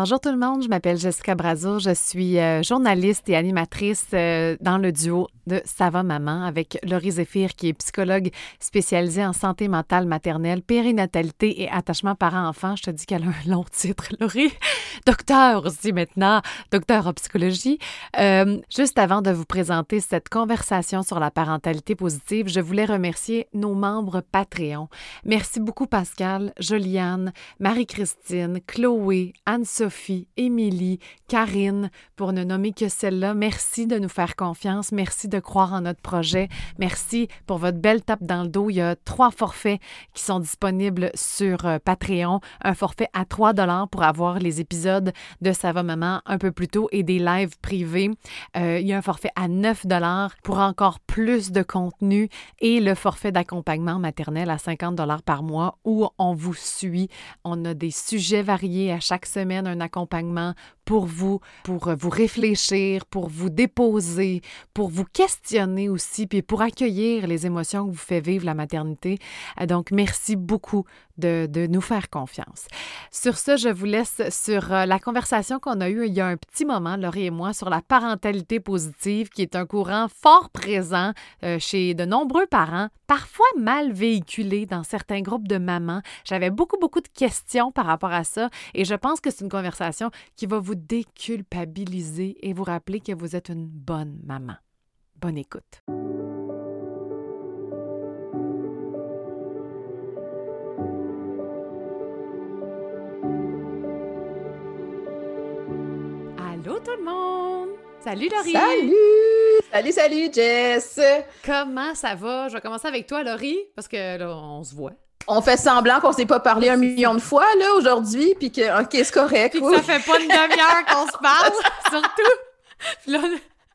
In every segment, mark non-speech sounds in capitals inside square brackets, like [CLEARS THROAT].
Bonjour tout le monde, je m'appelle Jessica Brazo, je suis euh, journaliste et animatrice euh, dans le duo de Ça maman avec Laurie Zéphir qui est psychologue spécialisée en santé mentale maternelle, périnatalité et attachement parent-enfant. Je te dis qu'elle a un long titre, [LAUGHS] Laurie. Docteur aussi maintenant, docteur en psychologie. Euh, juste avant de vous présenter cette conversation sur la parentalité positive, je voulais remercier nos membres Patreon. Merci beaucoup Pascal, Joliane, Marie-Christine, Chloé, Anne-Sophie, Émilie, Karine, pour ne nommer que celle-là. Merci de nous faire confiance. Merci de croire en notre projet. Merci pour votre belle tape dans le dos. Il y a trois forfaits qui sont disponibles sur euh, Patreon. Un forfait à 3 pour avoir les épisodes de Ça maman un peu plus tôt et des lives privés. Euh, il y a un forfait à 9 pour encore plus de contenu et le forfait d'accompagnement maternel à 50 par mois où on vous suit. On a des sujets variés à chaque semaine, un accompagnement pour vous, pour vous réfléchir, pour vous déposer, pour vous questionner aussi, puis pour accueillir les émotions que vous fait vivre la maternité. Euh, donc, merci beaucoup de, de nous faire confiance. Sur ce, je vous laisse sur euh, la conversation qu'on a eue il y a un petit moment, Laurie et moi, sur la parentalité positive, qui est un courant fort présent euh, chez de nombreux parents, parfois mal véhiculé dans certains groupes de mamans. J'avais beaucoup, beaucoup de questions par rapport à ça et je pense que c'est une conversation qui va vous déculpabiliser et vous rappeler que vous êtes une bonne maman. Bonne écoute. Allô tout le monde! Salut Laurie! Salut! Salut, salut Jess! Comment ça va? Je vais commencer avec toi Laurie, parce que là, on se voit on fait semblant qu'on s'est pas parlé un million de fois là aujourd'hui, puis que ok c'est correct. Puis que ça fait pas une demi-heure qu'on se parle, [LAUGHS] surtout. Puis là,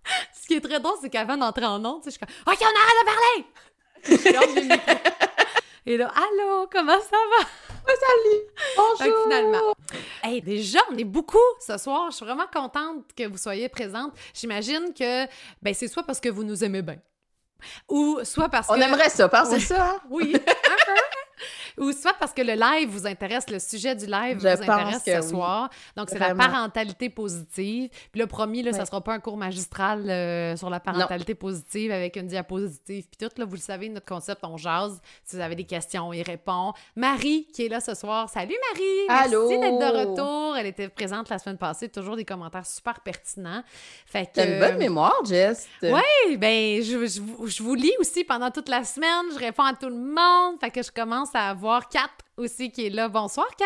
[LAUGHS] ce qui est très drôle, c'est qu'avant d'entrer en onde, je suis comme ok on arrête de parler. Et là, allô, comment ça va? salut! Bonjour! finalement, hey, déjà, on est beaucoup ce soir. Je suis vraiment contente que vous soyez présente. J'imagine que ben, c'est soit parce que vous nous aimez bien, ou soit parce que... On aimerait ça, pensez ça. Hein? Oui. [LAUGHS] Ou soit parce que le live vous intéresse, le sujet du live vous intéresse ce soir. Donc, c'est la parentalité positive. Puis le premier, là, ça sera pas un cours magistral euh, sur la parentalité positive avec une diapositive. Puis tout, là, vous le savez, notre concept, on jase. Si vous avez des questions, on y répond. Marie, qui est là ce soir. Salut Marie! Allô! Merci d'être de retour. Elle était présente la semaine passée. Toujours des commentaires super pertinents. Fait que... une bonne mémoire, Jess. Oui, ben je, je, je vous lis aussi pendant toute la semaine. Je réponds à tout le monde. Fait que je commence à avoir Kat aussi qui est là. Bonsoir, Kat!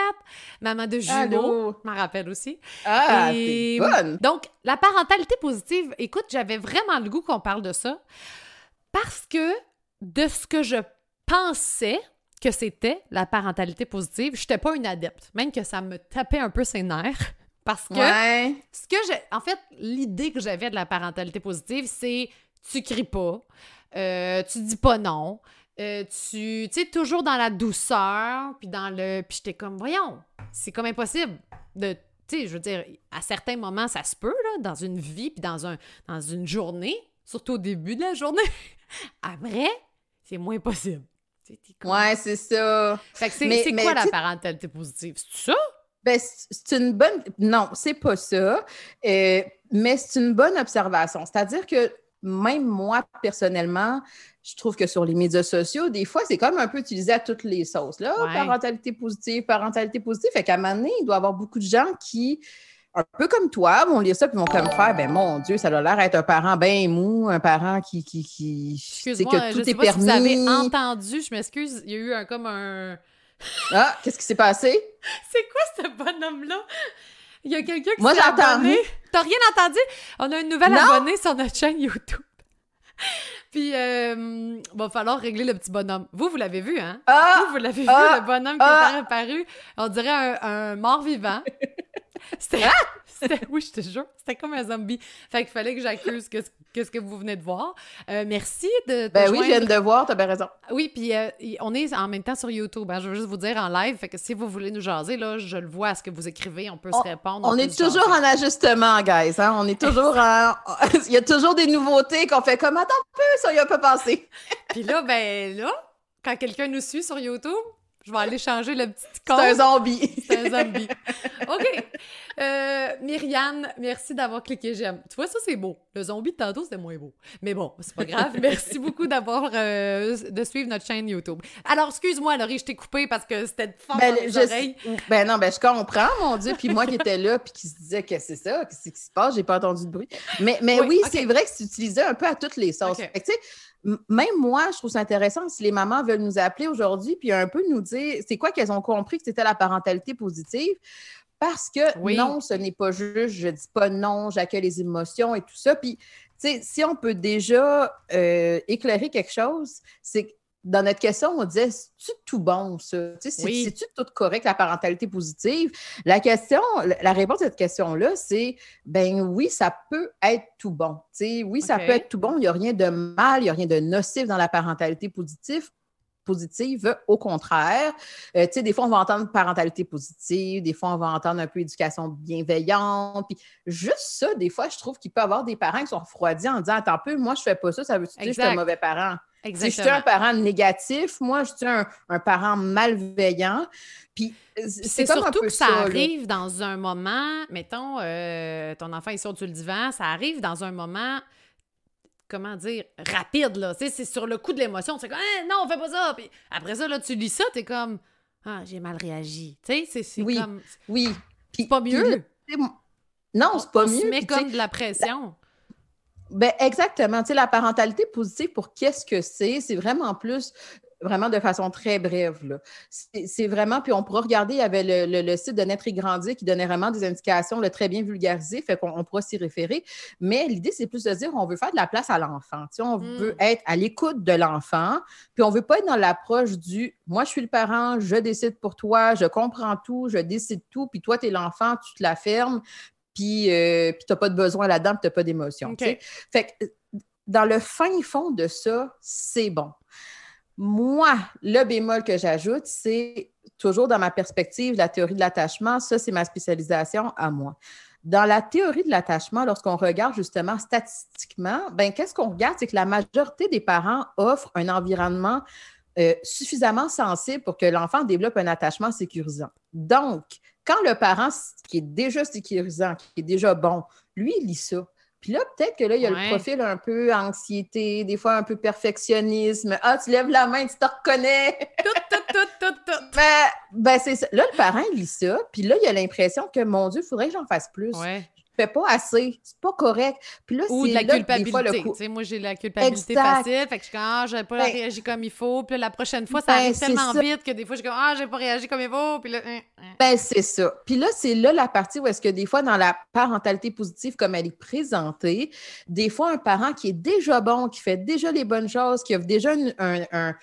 Maman de jumeaux, je m'en rappelle aussi. Ah, bonne! Donc, la parentalité positive, écoute, j'avais vraiment le goût qu'on parle de ça parce que de ce que je pensais que c'était la parentalité positive, je n'étais pas une adepte, même que ça me tapait un peu ses nerfs. [LAUGHS] Parce que ce que j'ai. En fait, l'idée que j'avais de la parentalité positive, c'est tu cries pas, euh, tu dis pas non, euh, tu sais, toujours dans la douceur, puis dans le... Puis j'étais comme, voyons, c'est comme impossible de... Tu sais, je veux dire, à certains moments, ça se peut, là, dans une vie, puis dans, un, dans une journée, surtout au début de la journée. [LAUGHS] Après, c'est moins possible. Ouais, c'est ça. Fait que c'est quoi la parentalité positive? C'est ça? Ben, c'est une bonne... Non, c'est pas ça. Euh, mais c'est une bonne observation. C'est-à-dire que même moi, personnellement, je trouve que sur les médias sociaux, des fois, c'est comme un peu utilisé à toutes les sauces. Là, parentalité positive, parentalité positive. Fait qu'à un moment donné, il doit y avoir beaucoup de gens qui, un peu comme toi, vont lire ça et vont comme faire, ben mon Dieu, ça a l'air d'être un parent bien mou, un parent qui, qui, qui c'est que tout est permis. vous avez entendu, je m'excuse, il y a eu un comme un. [LAUGHS] ah, qu'est-ce qui s'est passé? [LAUGHS] c'est quoi ce bonhomme-là? Il y a quelqu'un qui s'est abonné. T'as rien entendu? On a une nouvelle abonnée sur notre chaîne YouTube. [LAUGHS] Puis, euh, va falloir régler le petit bonhomme. Vous, vous l'avez vu, hein? Ah! vous, vous l'avez vu, ah! le bonhomme qui est ah! apparu. On dirait un, un mort-vivant. [LAUGHS] C'était. oui, je te jure, c'était comme un zombie. Fait qu'il fallait que j'accuse que, ce que vous venez de voir. Euh, merci de. Ben oui, je viens de voir, t'as bien raison. Oui, puis euh, on est en même temps sur YouTube. Hein, je veux juste vous dire en live. Fait que si vous voulez nous jaser, là, je le vois ce que vous écrivez, on peut se répondre. On, est toujours en ajustement, guys. Hein? On est toujours [LAUGHS] en. [LAUGHS] Il y a toujours des nouveautés qu'on fait comme attends un peu, ça y a pas passé. puis là, ben là, quand quelqu'un nous suit sur YouTube, Je vais aller changer le petit C'est un zombie. C'est un zombie. [LAUGHS] OK. Euh, Myriane, merci d'avoir cliqué j'aime. Tu vois, ça, c'est beau. Le zombie de tantôt, c'était moins beau. Mais bon, c'est pas grave. [LAUGHS] merci beaucoup d'avoir euh, de suivre notre chaîne YouTube. Alors, excuse-moi, Laurie, je t'ai coupé parce que c'était fort Ben, dans les je- oreilles. ben non, ben je comprends, mon Dieu. Puis moi qui étais là, puis qui se disait que c'est ça, qu'est-ce qui se passe, j'ai pas entendu de bruit. Mais, mais Oui, c'est vrai que c'est utilisé un peu à toutes les sauces. Tu sais, même moi, je trouve ça intéressant si les mamans veulent nous appeler aujourd'hui, puis un peu nous dire c'est quoi qu'elles ont compris que c'était la parentalité positive. Parce que Oui. non, ce n'est pas juste, je dis pas non, j'accueille les émotions et tout ça. Puis, tu sais, si on peut déjà euh, éclairer quelque chose, c'est que dans notre question, on disait, c'est-tu tout bon, ça? Oui. C'est-tu tout correct, la parentalité positive? La question, la réponse à cette question-là, c'est, ben oui, ça peut être tout bon. Tu sais, oui, ça peut être tout bon. Il n'y a rien de mal, il n'y a rien de nocif dans la parentalité positive positive, au contraire. Euh, tu sais, des fois, on va entendre parentalité positive, des fois, on va entendre un peu éducation bienveillante. Puis juste ça, des fois, je trouve qu'il peut y avoir des parents qui sont refroidis en disant Attends un peu, moi, je fais pas ça, ça veut dire que je suis un mauvais parent. Si je suis Exactement. un parent négatif, moi, je suis un, un parent malveillant. Puis euh, c'est surtout que ça arrive dans un moment, mettons, euh, ton enfant est sur le divan, ça arrive dans un moment, comment dire, rapide, là. Tu sais, c'est sur le coup de l'émotion. C'est comme, Ah, non, on fait pas ça. Puis après ça, là, tu lis ça, t'es comme, ah, j'ai mal réagi. Tu sais, c'est- Oui. comme, Oui. Puis, c'est pas mieux. non, c'est pas on mieux. tu sais, comme de la pression. Ben exactement. Tu sais, la parentalité positive, pour qu'est-ce que c'est? C'est vraiment plus, vraiment de façon très brève. C'est vraiment, puis on pourra regarder, il y avait le, le- le site de Naître et Grandir qui donnait vraiment des indications là, très bien vulgarisées, fait qu'on on pourra s'y référer. Mais l'idée, c'est plus de dire, on veut faire de la place à l'enfant. Tu sais, on Mm. veut être à l'écoute de l'enfant, puis on veut pas être dans l'approche du, moi, je suis le parent, je décide pour toi, je comprends tout, je décide tout, puis toi, tu es l'enfant, tu te la fermes, puis euh, puis tu n'as pas de besoin là-dedans, puis tu n'as pas d'émotion. OK. tu sais. Fait que euh, dans le fin fond de ça, c'est bon. Moi, le bémol que j'ajoute, c'est toujours dans ma perspective, la théorie de l'attachement. Ça, c'est ma spécialisation à moi. Dans la théorie de l'attachement, lorsqu'on regarde justement statistiquement, ben, qu'est-ce qu'on regarde? C'est que la majorité des parents offrent un environnement euh, suffisamment sensible pour que l'enfant développe un attachement sécurisant. Donc, quand le parent qui est déjà sécurisant, qui est déjà bon, lui, il lit ça. Puis là, peut-être que là, il y a Ouais. le profil un peu anxiété, des fois un peu perfectionnisme. Ah, tu lèves la main, tu te reconnais. [LAUGHS] tout, tout, tout, tout, tout. ben, ben c'est ça. Là, le parent, il lit ça. Puis là, il a l'impression que, mon Dieu, il faudrait que j'en fasse plus. Ouais. Fais pas assez. C'est pas correct. Puis là, Ou de la là que des fois, le culpabilité. coup- moi, j'ai la culpabilité Exact. facile. Fait que je suis comme, ah, j'ai pas Ben- réagi comme il faut. Puis là, la prochaine fois, ça Ben, arrive tellement ça. vite que des fois, je suis comme, ah, j'ai pas réagi comme il faut. Puis là, hein, hein. Ben, c'est ça. Puis là, c'est là la partie où est-ce que des fois, dans la parentalité positive, comme elle est présentée, des fois, un parent qui est déjà bon, qui fait déjà les bonnes choses, qui a déjà une, un- un-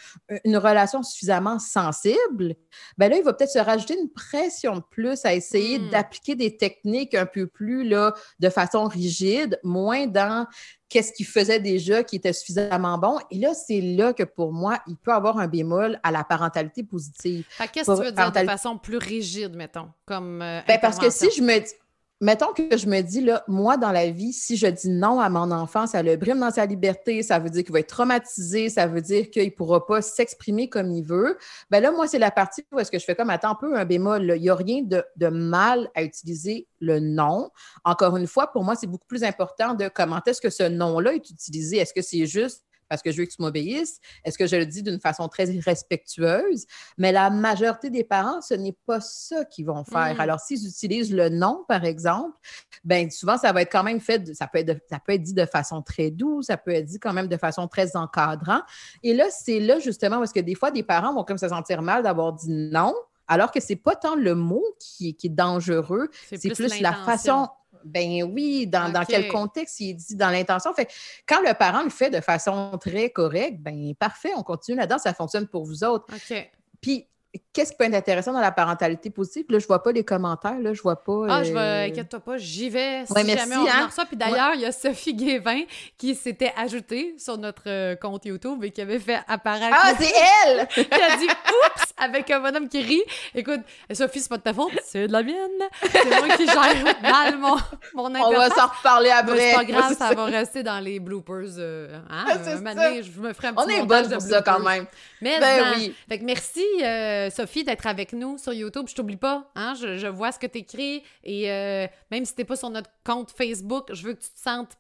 une relation suffisamment sensible, ben là, il va peut-être se rajouter une pression de plus à essayer Mm. d'appliquer des techniques un peu plus là, de façon rigide, moins dans qu'est-ce qu'il faisait déjà qui était suffisamment bon. Et là, c'est là que pour moi, il peut avoir un bémol à la parentalité positive. Qu'est-ce que tu veux dire de façon plus rigide, mettons? Comme. euh, Ben, parce que si je me dis, mettons que je me dis, là, moi, dans la vie, si je dis non à mon enfant, ça le brime dans sa liberté, ça veut dire qu'il va être traumatisé, ça veut dire qu'il ne pourra pas s'exprimer comme il veut. Ben là, moi, c'est la partie où est-ce que je fais comme, attends un peu, un bémol. Il n'y a rien de, mal à utiliser le non. Encore une fois, pour moi, c'est beaucoup plus important de comment est-ce que ce non-là est utilisé? Est-ce que c'est juste parce que je veux que tu m'obéisses? Est-ce que je le dis d'une façon très respectueuse? Mais la majorité des parents, ce n'est pas ça qu'ils vont faire. Mm. Alors, s'ils utilisent le non, par exemple, ben souvent, ça va être quand même fait, de- ça, peut être de- ça peut être dit de façon très douce, ça peut être dit quand même de façon très encadrant. Et là, c'est là justement parce que des fois, des parents vont comme se sentir mal d'avoir dit non, alors que c'est pas tant le mot qui, est- qui est dangereux, c'est plus, la façon. Ben oui, dans, dans quel contexte il est dit, dans l'intention. Fait que quand le parent le fait de façon très correcte, ben parfait, on continue là-dedans, ça fonctionne pour vous autres. OK. Puis, qu'est-ce qui peut être intéressant dans la parentalité positive? Là, je vois pas les commentaires, là, je vois pas. Ah, je vais, euh, inquiète-toi pas, j'y vais. Si Ouais, merci, jamais on hein? reçoit. Puis d'ailleurs, il y a Sophie Guévin qui s'était ajoutée sur notre euh, compte YouTube et qui avait fait apparaître. Ah, c'est [LAUGHS] elle! qui a dit [LAUGHS] Oups! Avec un bonhomme qui rit. Écoute, Sophie, c'est pas de ta faute, c'est de la mienne. C'est moi qui gère mal mon, mon On va s'en reparler après. C'est pas grave, [LAUGHS] ça va rester dans les bloopers. Euh, hein? un moment je me ferai un petit On est bonne pour ça quand même. Mais ben, oui. Fait que merci, euh, Sophie, d'être avec nous sur YouTube. Je t'oublie pas. Hein? Je, je, vois ce que tu écris. Et euh, même si t'es pas sur notre compte Facebook, je veux que tu te sentes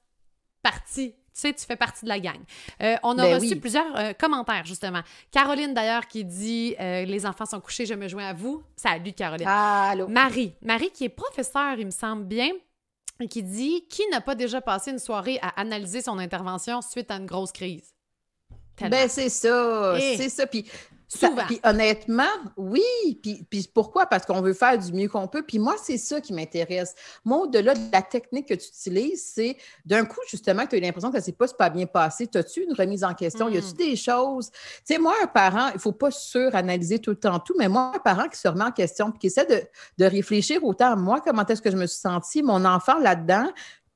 partie sais, tu fais partie de la gang. Euh, on a ben reçu plusieurs euh, commentaires, justement. Caroline, d'ailleurs, qui dit euh, Les enfants sont couchés, je me joins à vous. Salut, Caroline. Allô. Marie. Marie, qui est professeure, il me semble bien, qui dit Qui n'a pas déjà passé une soirée à analyser son intervention suite à une grosse crise? Ben, c'est ça. Eh. C'est ça. Puis puis honnêtement, oui. Puis, puis pourquoi? Parce qu'on veut faire du mieux qu'on peut. Puis moi, c'est ça qui m'intéresse. Moi, au-delà de la technique que tu utilises, c'est d'un coup, justement, que tu as eu l'impression que ça ne s'est pas super bien passé. As-tu une remise en question? Y a-tu hmm. des choses? Tu sais, moi, un parent, il ne faut pas suranalyser tout le temps tout, mais moi, un parent qui se remet en question puis qui essaie de, de réfléchir autant à moi, comment est-ce que je me suis sentie, mon enfant là-dedans,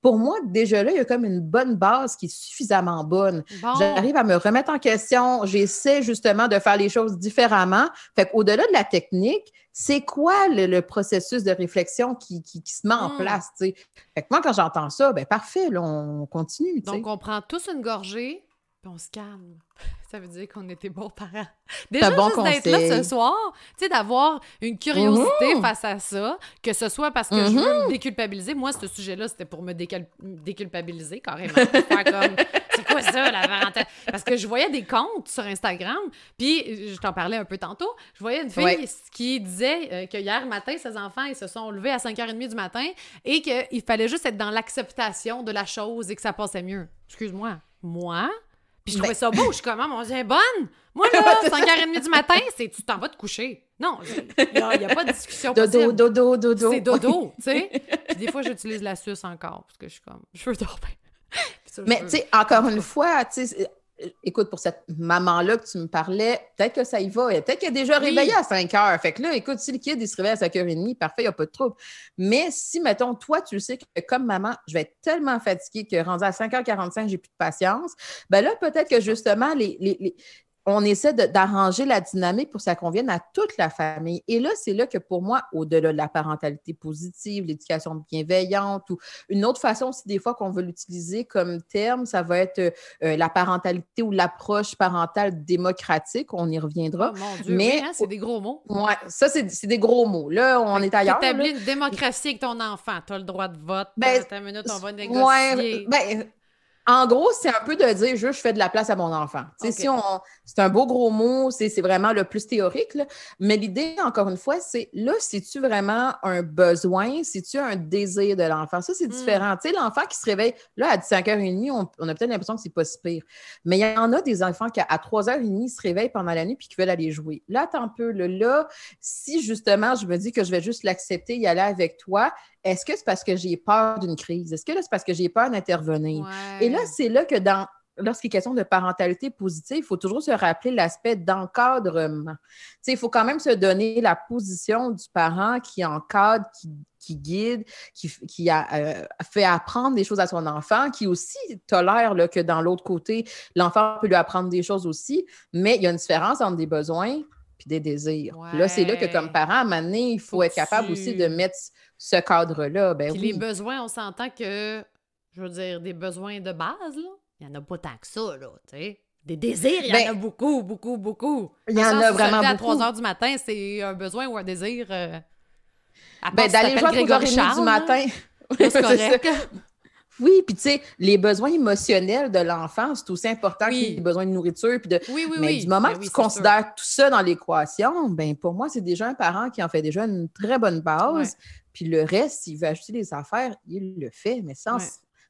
pour moi, déjà là, il y a comme une bonne base qui est suffisamment bonne. J'arrive à me remettre en question. J'essaie justement de faire les choses différemment. Fait qu'au-delà de la technique, c'est quoi le, processus de réflexion qui, se met en hmm. place? Fait que moi, quand j'entends ça, ben parfait, là, on continue. Donc, on prend tous une gorgée, puis on se calme. Ça veut dire qu'on était bons parents. Déjà, bon juste d'être là ce soir, tu sais, d'avoir une curiosité mhm. face à ça, que ce soit parce que je veux me déculpabiliser. Moi, ce sujet-là, c'était pour me déculpabiliser carrément. comme, [LAUGHS] c'est quoi ça, la parenthèse? Parce que je voyais des comptes sur Instagram, puis je t'en parlais un peu tantôt, je voyais une fille qui disait euh, que hier matin, ses enfants, ils se sont levés à 5h30 du matin et qu'il fallait juste être dans l'acceptation de la chose et que ça passait mieux. Excuse-moi. Moi, puis je trouvais ça beau. Je suis comme, ah, mon Dieu, bonne! Moi, [LAUGHS] là, 5h30 du matin, c'est tu t'en vas te coucher. Non, il n'y a, pas de discussion Dodo, dodo, dodo. C'est dodo, tu sais. Puis des fois, j'utilise la suce encore, parce que je suis comme, je veux dormir. Mais, tu sais, encore une fois, tu sais, écoute, pour cette maman-là que tu me parlais, peut-être que ça y va. Peut-être qu'elle est déjà réveillée à 5 heures. Fait que là, écoute, si le kid il se réveille à 5h30, parfait, il n'y a pas de trouble. Mais si, mettons, toi, tu sais que comme maman, je vais être tellement fatiguée que rendu à 5h45, j'ai plus de patience, ben là, peut-être que justement, les, les, on essaie d'arranger la dynamique pour que ça convienne à toute la famille. Et là, c'est là que pour moi, au-delà de la parentalité positive, l'éducation bienveillante ou une autre façon aussi des fois qu'on veut l'utiliser comme terme, ça va être euh, la parentalité ou l'approche parentale démocratique. On y reviendra. Oh, mon Dieu, Mais hein, c'est des gros mots. Oui, ça, c'est des gros mots. Là, on est ailleurs. Établir une démocratie avec ton enfant. Tu as le droit de vote. Ben, minute, on va négocier. Ouais, ben, en gros, c'est un peu de dire juste je fais de la place à mon enfant. Si on, c'est un beau gros mot, c'est, vraiment le plus théorique. Mais l'idée, encore une fois, c'est là, c'est-tu vraiment un besoin, c'est-tu un désir de l'enfant? Ça, c'est hmm. différent. Tu sais, l'enfant qui se réveille là à 5h30, on, on a peut-être l'impression que c'est pas si pire. Mais il y en a des enfants qui, à 3h30, se réveillent pendant la nuit puis qui veulent aller jouer. Là, un peu. Là, si justement, je me dis que je vais juste l'accepter, y aller avec toi, est-ce que c'est parce que j'ai peur d'une crise? Est-ce que c'est parce que j'ai peur d'intervenir? Et là, c'est là que dans lorsqu'il est question de parentalité positive, il faut toujours se rappeler l'aspect d'encadrement. Il faut quand même se donner la position du parent qui encadre, qui, guide, qui, a euh, fait apprendre des choses à son enfant, qui aussi tolère que dans l'autre côté, l'enfant peut lui apprendre des choses aussi, mais il y a une différence entre des besoins puis des désirs. Là, c'est là que comme parent, à un moment donné, il faut, être capable aussi de mettre ce cadre-là. Ben puis les besoins, on s'entend que, je veux dire, des besoins de base, là, il n'y en a pas tant que ça, là, tu sais. Des désirs, il y en ben a beaucoup, beaucoup, beaucoup. Il y en a vraiment beaucoup. à 3 heures du matin, c'est un besoin ou un désir. Euh, ben, d'aller jouer à 3 h du matin. [LAUGHS] C'est correct. Oui, puis tu sais, les besoins émotionnels de l'enfant, c'est aussi important que les besoins de nourriture. Puis de... Oui, oui, Mais du moment ben que tu considères tout ça dans l'équation, ben pour moi, c'est déjà un parent qui en fait déjà une très bonne base. Puis le reste, s'il veut ajouter des affaires, il le fait, mais sans,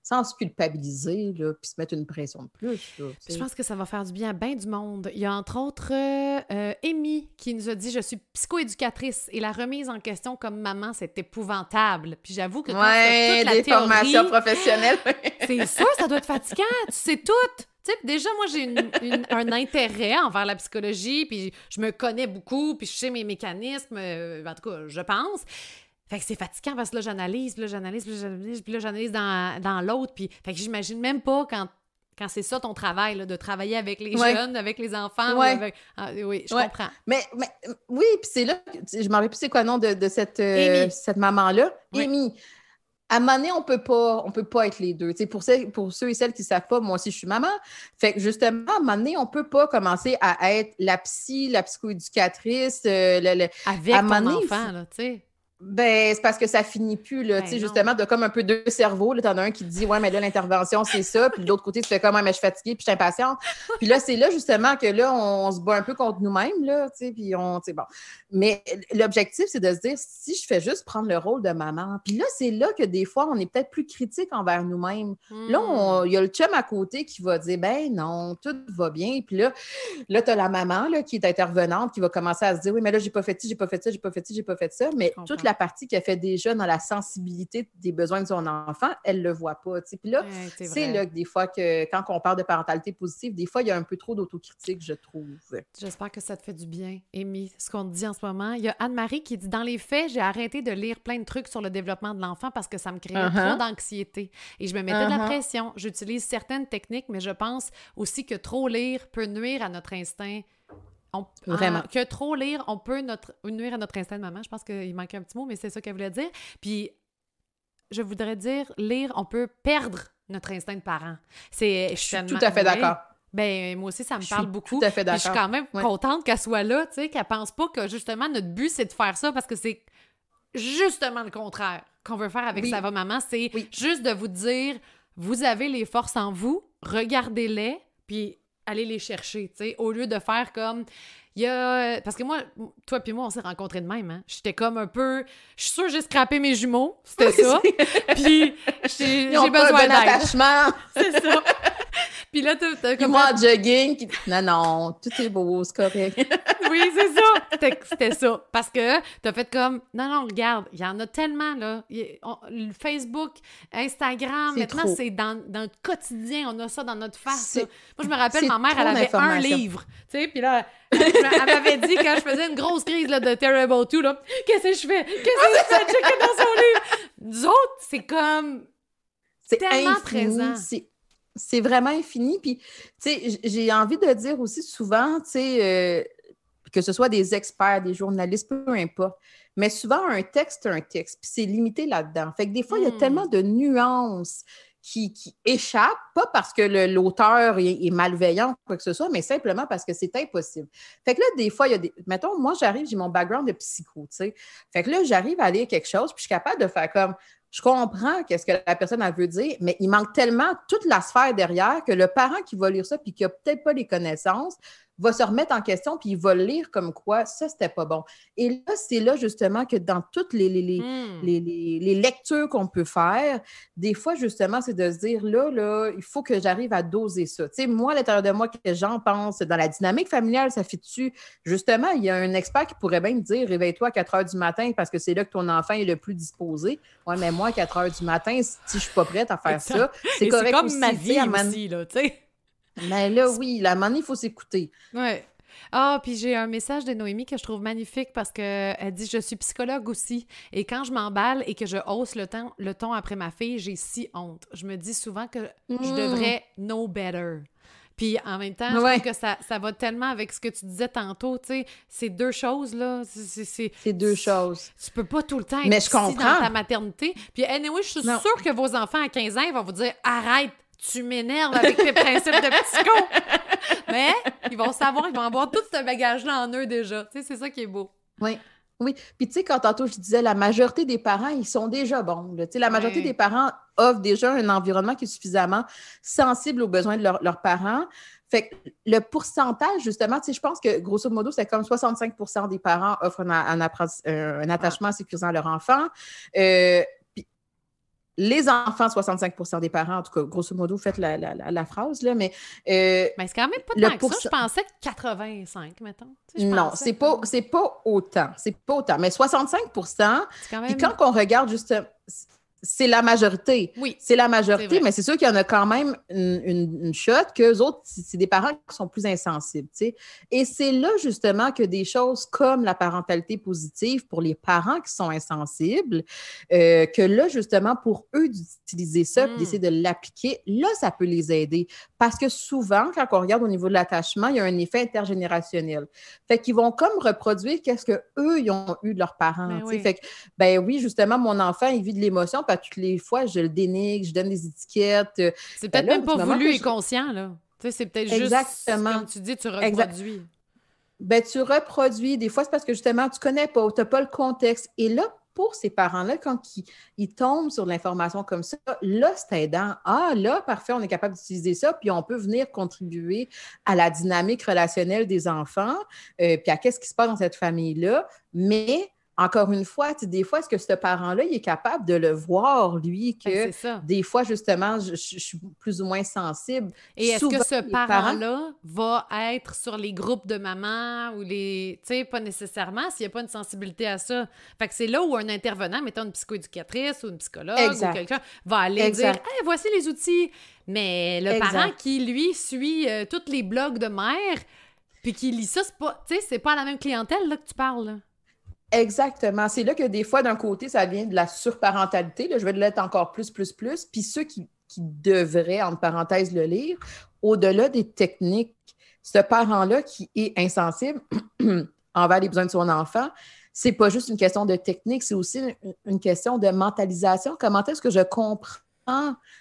sans se culpabiliser, là, puis se mettre une pression de plus. je pense que ça va faire du bien à bien du monde. Il y a entre autres euh, Amy qui nous a dit Je suis psychoéducatrice et la remise en question comme maman, c'est épouvantable. Puis j'avoue que quand ouais, toute la des formations professionnelles. [LAUGHS] c'est sûr, ça doit être fatigant. Tu sais tout. déjà, moi, j'ai un intérêt envers la psychologie, puis je me connais beaucoup, puis je sais mes mécanismes, euh, en tout cas, je pense. Fait que c'est fatigant parce que là, j'analyse, puis là, j'analyse, puis là, j'analyse, puis là, j'analyse dans, dans l'autre. Puis, fait que j'imagine même pas quand quand c'est ça ton travail, de travailler avec les jeunes, avec les enfants. Ah, oui, je comprends. Mais, mais oui, puis c'est là, je ne me rappelle plus c'est quoi le nom de, cette, euh, cette maman-là. Amy. À un moment donné, on peut pas, on peut pas être les deux. pour, ceux, pour ceux et celles qui savent pas, moi aussi, je suis maman. Fait que justement, à un moment donné, on peut pas commencer à être la psy, la psychoéducatrice. Euh, le, Avec à ton enfant, là, tu sais. Ben, c'est parce que ça finit plus, là, ben tu sais, justement, de comme un peu deux cerveaux. Là, t'en as un qui te dit, ouais, mais là, l'intervention, c'est ça. Puis de l'autre côté, tu fais comme, mais je suis fatiguée, puis je suis impatiente. Puis là, c'est là, justement, que là, on, se bat un peu contre nous-mêmes, là, tu sais, puis on, tu sais, bon. Mais l'objectif, c'est de se dire, si je fais juste prendre le rôle de maman, puis là, c'est là que des fois, on est peut-être plus critique envers nous-mêmes. Là, hmm. il y a le chum à côté qui va dire, ben non, tout va bien. Puis là, là, tu as la maman, là, qui est intervenante, qui va commencer à se dire, oui, mais là, j'ai pas fait ci, j'ai pas fait ça, j'ai pas fait ci, j'ai pas fait ça. Mais toute la partie qu'elle fait déjà dans la sensibilité des besoins de son enfant, elle ne le voit pas. Puis là, c'est là que des fois que quand on parle de parentalité positive, des fois, il y a un peu trop d'autocritique, je trouve. J'espère que ça te fait du bien, Amy, ce qu'on te dit en ce moment. Il y a Anne-Marie qui dit Dans les faits, j'ai arrêté de lire plein de trucs sur le développement de l'enfant parce que ça me créait uh-huh. trop d'anxiété et je me mettais de la uh-huh. pression. J'utilise certaines techniques, mais je pense aussi que trop lire peut nuire à notre instinct Vraiment. que trop lire, on peut notre, nuire à notre instinct de maman. Je pense qu'il manquait un petit mot, mais c'est ça qu'elle voulait dire. Puis, je voudrais dire, lire, on peut perdre notre instinct de parent. C'est, je suis tout à fait d'accord. Ben, moi aussi, ça me parle beaucoup. Tout à fait d'accord. Je suis quand même contente qu'elle soit là, tu sais, qu'elle pense pas que justement notre but, c'est de faire ça parce que c'est justement le contraire qu'on veut faire avec Ça va maman. C'est juste de vous dire, vous avez les forces en vous, regardez-les, puis aller les chercher, tu sais, au lieu de faire comme il y a parce que moi toi puis moi on s'est rencontrés de même hein. J'étais comme un peu je suis sûre j'ai scrappé mes jumeaux, c'était ça. puis j'ai besoin d'attachement. C'est ça. [LAUGHS] Puis là, t'as comme. moi, jogging, qui... non, non, tout est beau, c'est correct. [LAUGHS] oui, c'est ça. C'était ça. Parce que t'as fait comme, non, non, regarde, il y en a tellement, là. Facebook, Instagram, maintenant, c'est dans, dans notre quotidien, on a ça dans notre face. Moi, je me rappelle, ma mère, elle avait un livre, tu sais, puis là, elle m'avait dit quand je faisais une grosse crise là, de Terrible 2, là, qu'est-ce que je fais? Qu'est-ce que je fais? Checker dans son livre. Nous autres, c'est comme. C'est tellement présent c'est vraiment infini. Puis, tu sais, j'ai envie de dire aussi souvent, tu sais, euh, que ce soit des experts, des journalistes, peu importe, mais souvent un texte, un texte, puis c'est limité là-dedans. Fait que des fois, il y a hmm. tellement de nuances qui, échappent, pas parce que l'auteur est, malveillant ou quoi que ce soit, mais simplement parce que c'est impossible. Fait que là, des fois, il y a des. Mettons, moi, j'arrive, j'ai mon background de psycho, tu sais. Fait que là, j'arrive à lire quelque chose, puis je suis capable de faire comme je comprends qu'est-ce que la personne a veut dire, mais il manque tellement toute la sphère derrière que le parent qui va lire ça puis qui n'a peut-être pas les connaissances va se remettre en question, puis il va lire comme quoi ça, c'était pas bon. Et là, c'est là justement que dans toutes les, les, hmm. les, lectures qu'on peut faire, des fois, justement, c'est de se dire là, là, il faut que j'arrive à doser ça. Tu sais, moi, à l'intérieur de moi, que j'en pense, dans la dynamique familiale, ça fait dessus. Justement, il y a un expert qui pourrait bien me dire réveille-toi à 4 heures du matin parce que c'est là que ton enfant est le plus disposé. Ouais, mais moi, à 4 heures du matin, si je suis pas prête à faire ça, c'est correct. comme ma vie aussi, là, tu sais. Mais là, oui, la monnaie, il faut s'écouter. Ouais. Ah, puis j'ai un message de Noémie que je trouve magnifique parce qu'elle dit Je suis psychologue aussi. Et quand je m'emballe et que je hausse le ton, le ton après ma fille, j'ai si honte. Je me dis souvent que je mm. devrais know better. Puis en même temps, je trouve que ça, ça, va tellement avec ce que tu disais tantôt, tu sais, ces deux choses-là. C'est deux choses. Tu peux pas tout le temps être Mais je comprends. dans ta maternité. Puis anyway, je suis sûre que vos enfants à 15 ans, ils vont vous dire Arrête, tu m'énerves avec tes principes de psycho. Mais ils vont savoir, ils vont avoir tout ce bagage-là en eux déjà. Tu sais, c'est ça qui est beau. Oui. Oui. Puis, tu sais, quand tantôt je disais, la majorité des parents, ils sont déjà bons. Tu sais, la majorité des parents offrent déjà un environnement qui est suffisamment sensible aux besoins de leurs parents. Fait que le pourcentage, justement, tu sais, je pense que grosso modo, c'est comme 65% des parents offrent un, un, attachement sécurisant à leur enfant. Euh, les enfants, 65% des parents, en tout cas, grosso modo, faites la, la, phrase, là, mais... Euh, mais c'est quand même pas tant que ça. Je pensais 85, mettons. non, c'est pas, pas autant. C'est pas autant. Mais 65% Puis quand on regarde juste... c'est la majorité. Oui. C'est la majorité, mais c'est sûr qu'il y en a quand même une, une, une shot qu'eux autres, c'est des parents qui sont plus insensibles. Et c'est là justement que des choses comme la parentalité positive pour les parents qui sont insensibles, euh, que là, justement, pour eux d'utiliser ça, Mm. d'essayer de l'appliquer, là, ça peut les aider. Parce que souvent, quand on regarde au niveau de l'attachement, il y a un effet intergénérationnel. Fait qu'ils vont comme reproduire qu'est-ce que eux ils ont eu de leurs parents. Ben oui. Fait que, ben oui, justement, mon enfant, il vit de l'émotion, puis à toutes les fois, je le dénigre, je donne des étiquettes. C'est peut-être Ben là, même pas voulu et je- conscient, là. Tu sais, c'est peut-être juste, Exactement. comme tu dis, tu reproduis. Ben, tu reproduis. Des fois, c'est parce que justement, tu connais pas, tu n'as pas le contexte. Et là, pour ces parents-là, quand ils, ils tombent sur l'information comme ça, là, c'est aidant. Ah, là, parfait, on est capable d'utiliser ça, puis on peut venir contribuer à la dynamique relationnelle des enfants, euh, puis à qu'est-ce qui se passe dans cette famille-là. Mais, encore une fois, des fois, est-ce que ce parent-là, il est capable de le voir, lui, Ben, que ça. des fois, justement, je, suis plus ou moins sensible? Et est-ce que ce parents- parent-là va être sur les groupes de mamans ou les. Tu sais, pas nécessairement s'il n'y a pas une sensibilité à ça? Fait que c'est là où un intervenant, mettons une psychoéducatrice ou une psychologue Exact. ou quelqu'un, va aller Exact. dire Hey, voici les outils. Mais le Exact. parent qui, lui, suit euh, tous les blogs de mère puis qui lit ça, c'est pas, tu sais, c'est pas à la même clientèle là, que tu parles. là. Exactement. C'est là que des fois, d'un côté, ça vient de la surparentalité. Là, je vais l'être encore plus, plus, plus. Puis ceux qui, qui devraient, entre parenthèses, le lire, au-delà des techniques, ce parent-là qui est insensible [CLEARS THROAT] envers les besoins de son enfant, c'est pas juste une question de technique, c'est aussi une, une question de mentalisation. Comment est-ce que je comprends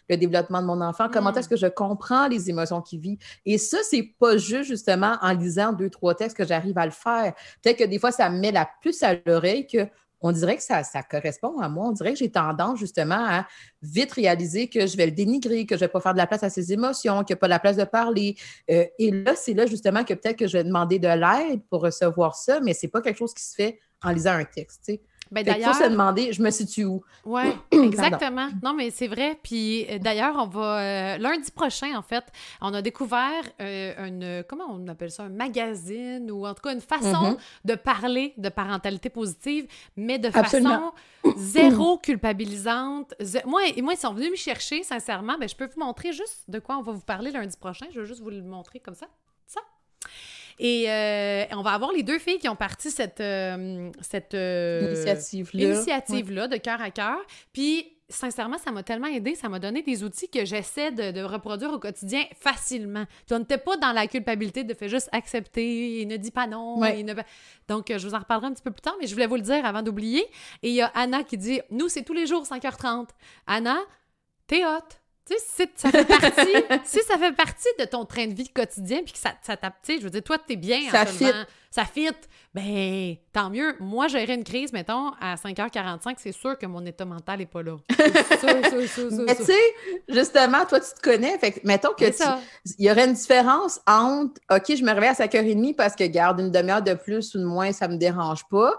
le développement de mon enfant? Comment Mm. est-ce que je comprends les émotions qu'il vit? Et ça, c'est pas juste justement en lisant deux, trois textes que j'arrive à le faire. Peut-être que des fois, ça me met la puce à l'oreille que on dirait que ça, ça correspond à moi. On dirait que j'ai tendance justement à vite réaliser que je vais le dénigrer, que je ne vais pas faire de la place à ses émotions, qu'il n'y a pas la place de parler. Euh, et là, c'est là justement que peut-être que je vais demander de l'aide pour recevoir ça, mais ce n'est pas quelque chose qui se fait en lisant un texte. Ben, qu'il faut se demander, je me situe où? Oui, [CLEARS THROAT] exactement. Non, mais c'est vrai. Puis euh, d'ailleurs, on va. euh, lundi prochain, en fait, on a découvert euh, une. Comment on appelle ça? Un magazine ou en tout cas une façon Mhm. de parler de parentalité positive, mais de Absolument. façon [CLEARS THROAT] zéro culpabilisante. Zé- Moi, et moi, ils sont venus me chercher, sincèrement. Ben, je peux vous montrer juste de quoi on va vous parler lundi prochain. Je vais juste vous le montrer comme ça. Et euh, on va avoir les deux filles qui ont parti cette, euh, cette euh, Initiative-là. de cœur à cœur. Puis, sincèrement, ça m'a tellement aidé, ça m'a donné des outils que j'essaie de, de reproduire au quotidien facilement. Tu n'étais pas dans la culpabilité de faire juste accepter, et ne dis pas non. Ouais. et ne... Donc, je vous en reparlerai un petit peu plus tard, mais je voulais vous le dire avant d'oublier. Et il y a Anna qui dit Nous, c'est tous les jours 5h30. Anna, t'es hot. Tu sais, si ça fait partie, [LAUGHS] si ça fait partie de ton train de vie quotidien, puis que ça, ça tape, tu sais, je veux dire, toi, t'es bien en Ça te fit. levant, ça fit, ben, tant mieux. Moi, gérer une crise, mettons, à 5h45, c'est sûr que mon état mental n'est pas là. C'est sûr, sûr, sûr, sûr, Mais tu sais, justement, toi, tu te connais. Fait que, mettons que il y aurait une différence entre OK, je me réveille à 5h30 parce que garde une demi-heure de plus ou de moins, ça ne me dérange pas.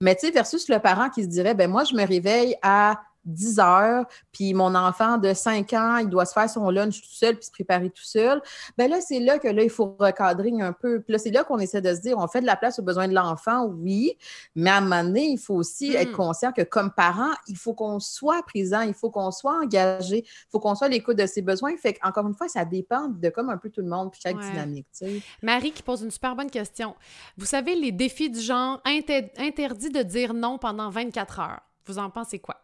Mais tu sais, versus le parent qui se dirait ben moi, je me réveille à 10 heures, puis mon enfant de 5 ans, il doit se faire son lunch tout seul, puis se préparer tout seul. Ben là, c'est là que là, il faut recadrer un peu. Puis là, c'est là qu'on essaie de se dire, on fait de la place aux besoins de l'enfant, oui, mais à un moment donné, il faut aussi Mm. être conscient que comme parent, il faut qu'on soit présent, il faut qu'on soit engagé, il faut qu'on soit à l'écoute de ses besoins. Fait qu'encore une fois, ça dépend de comme un peu tout le monde, puis chaque Ouais. dynamique, tu sais. Marie qui pose une super bonne question. Vous savez, les défis du genre inter- interdit de dire non pendant 24 heures. Vous en pensez quoi?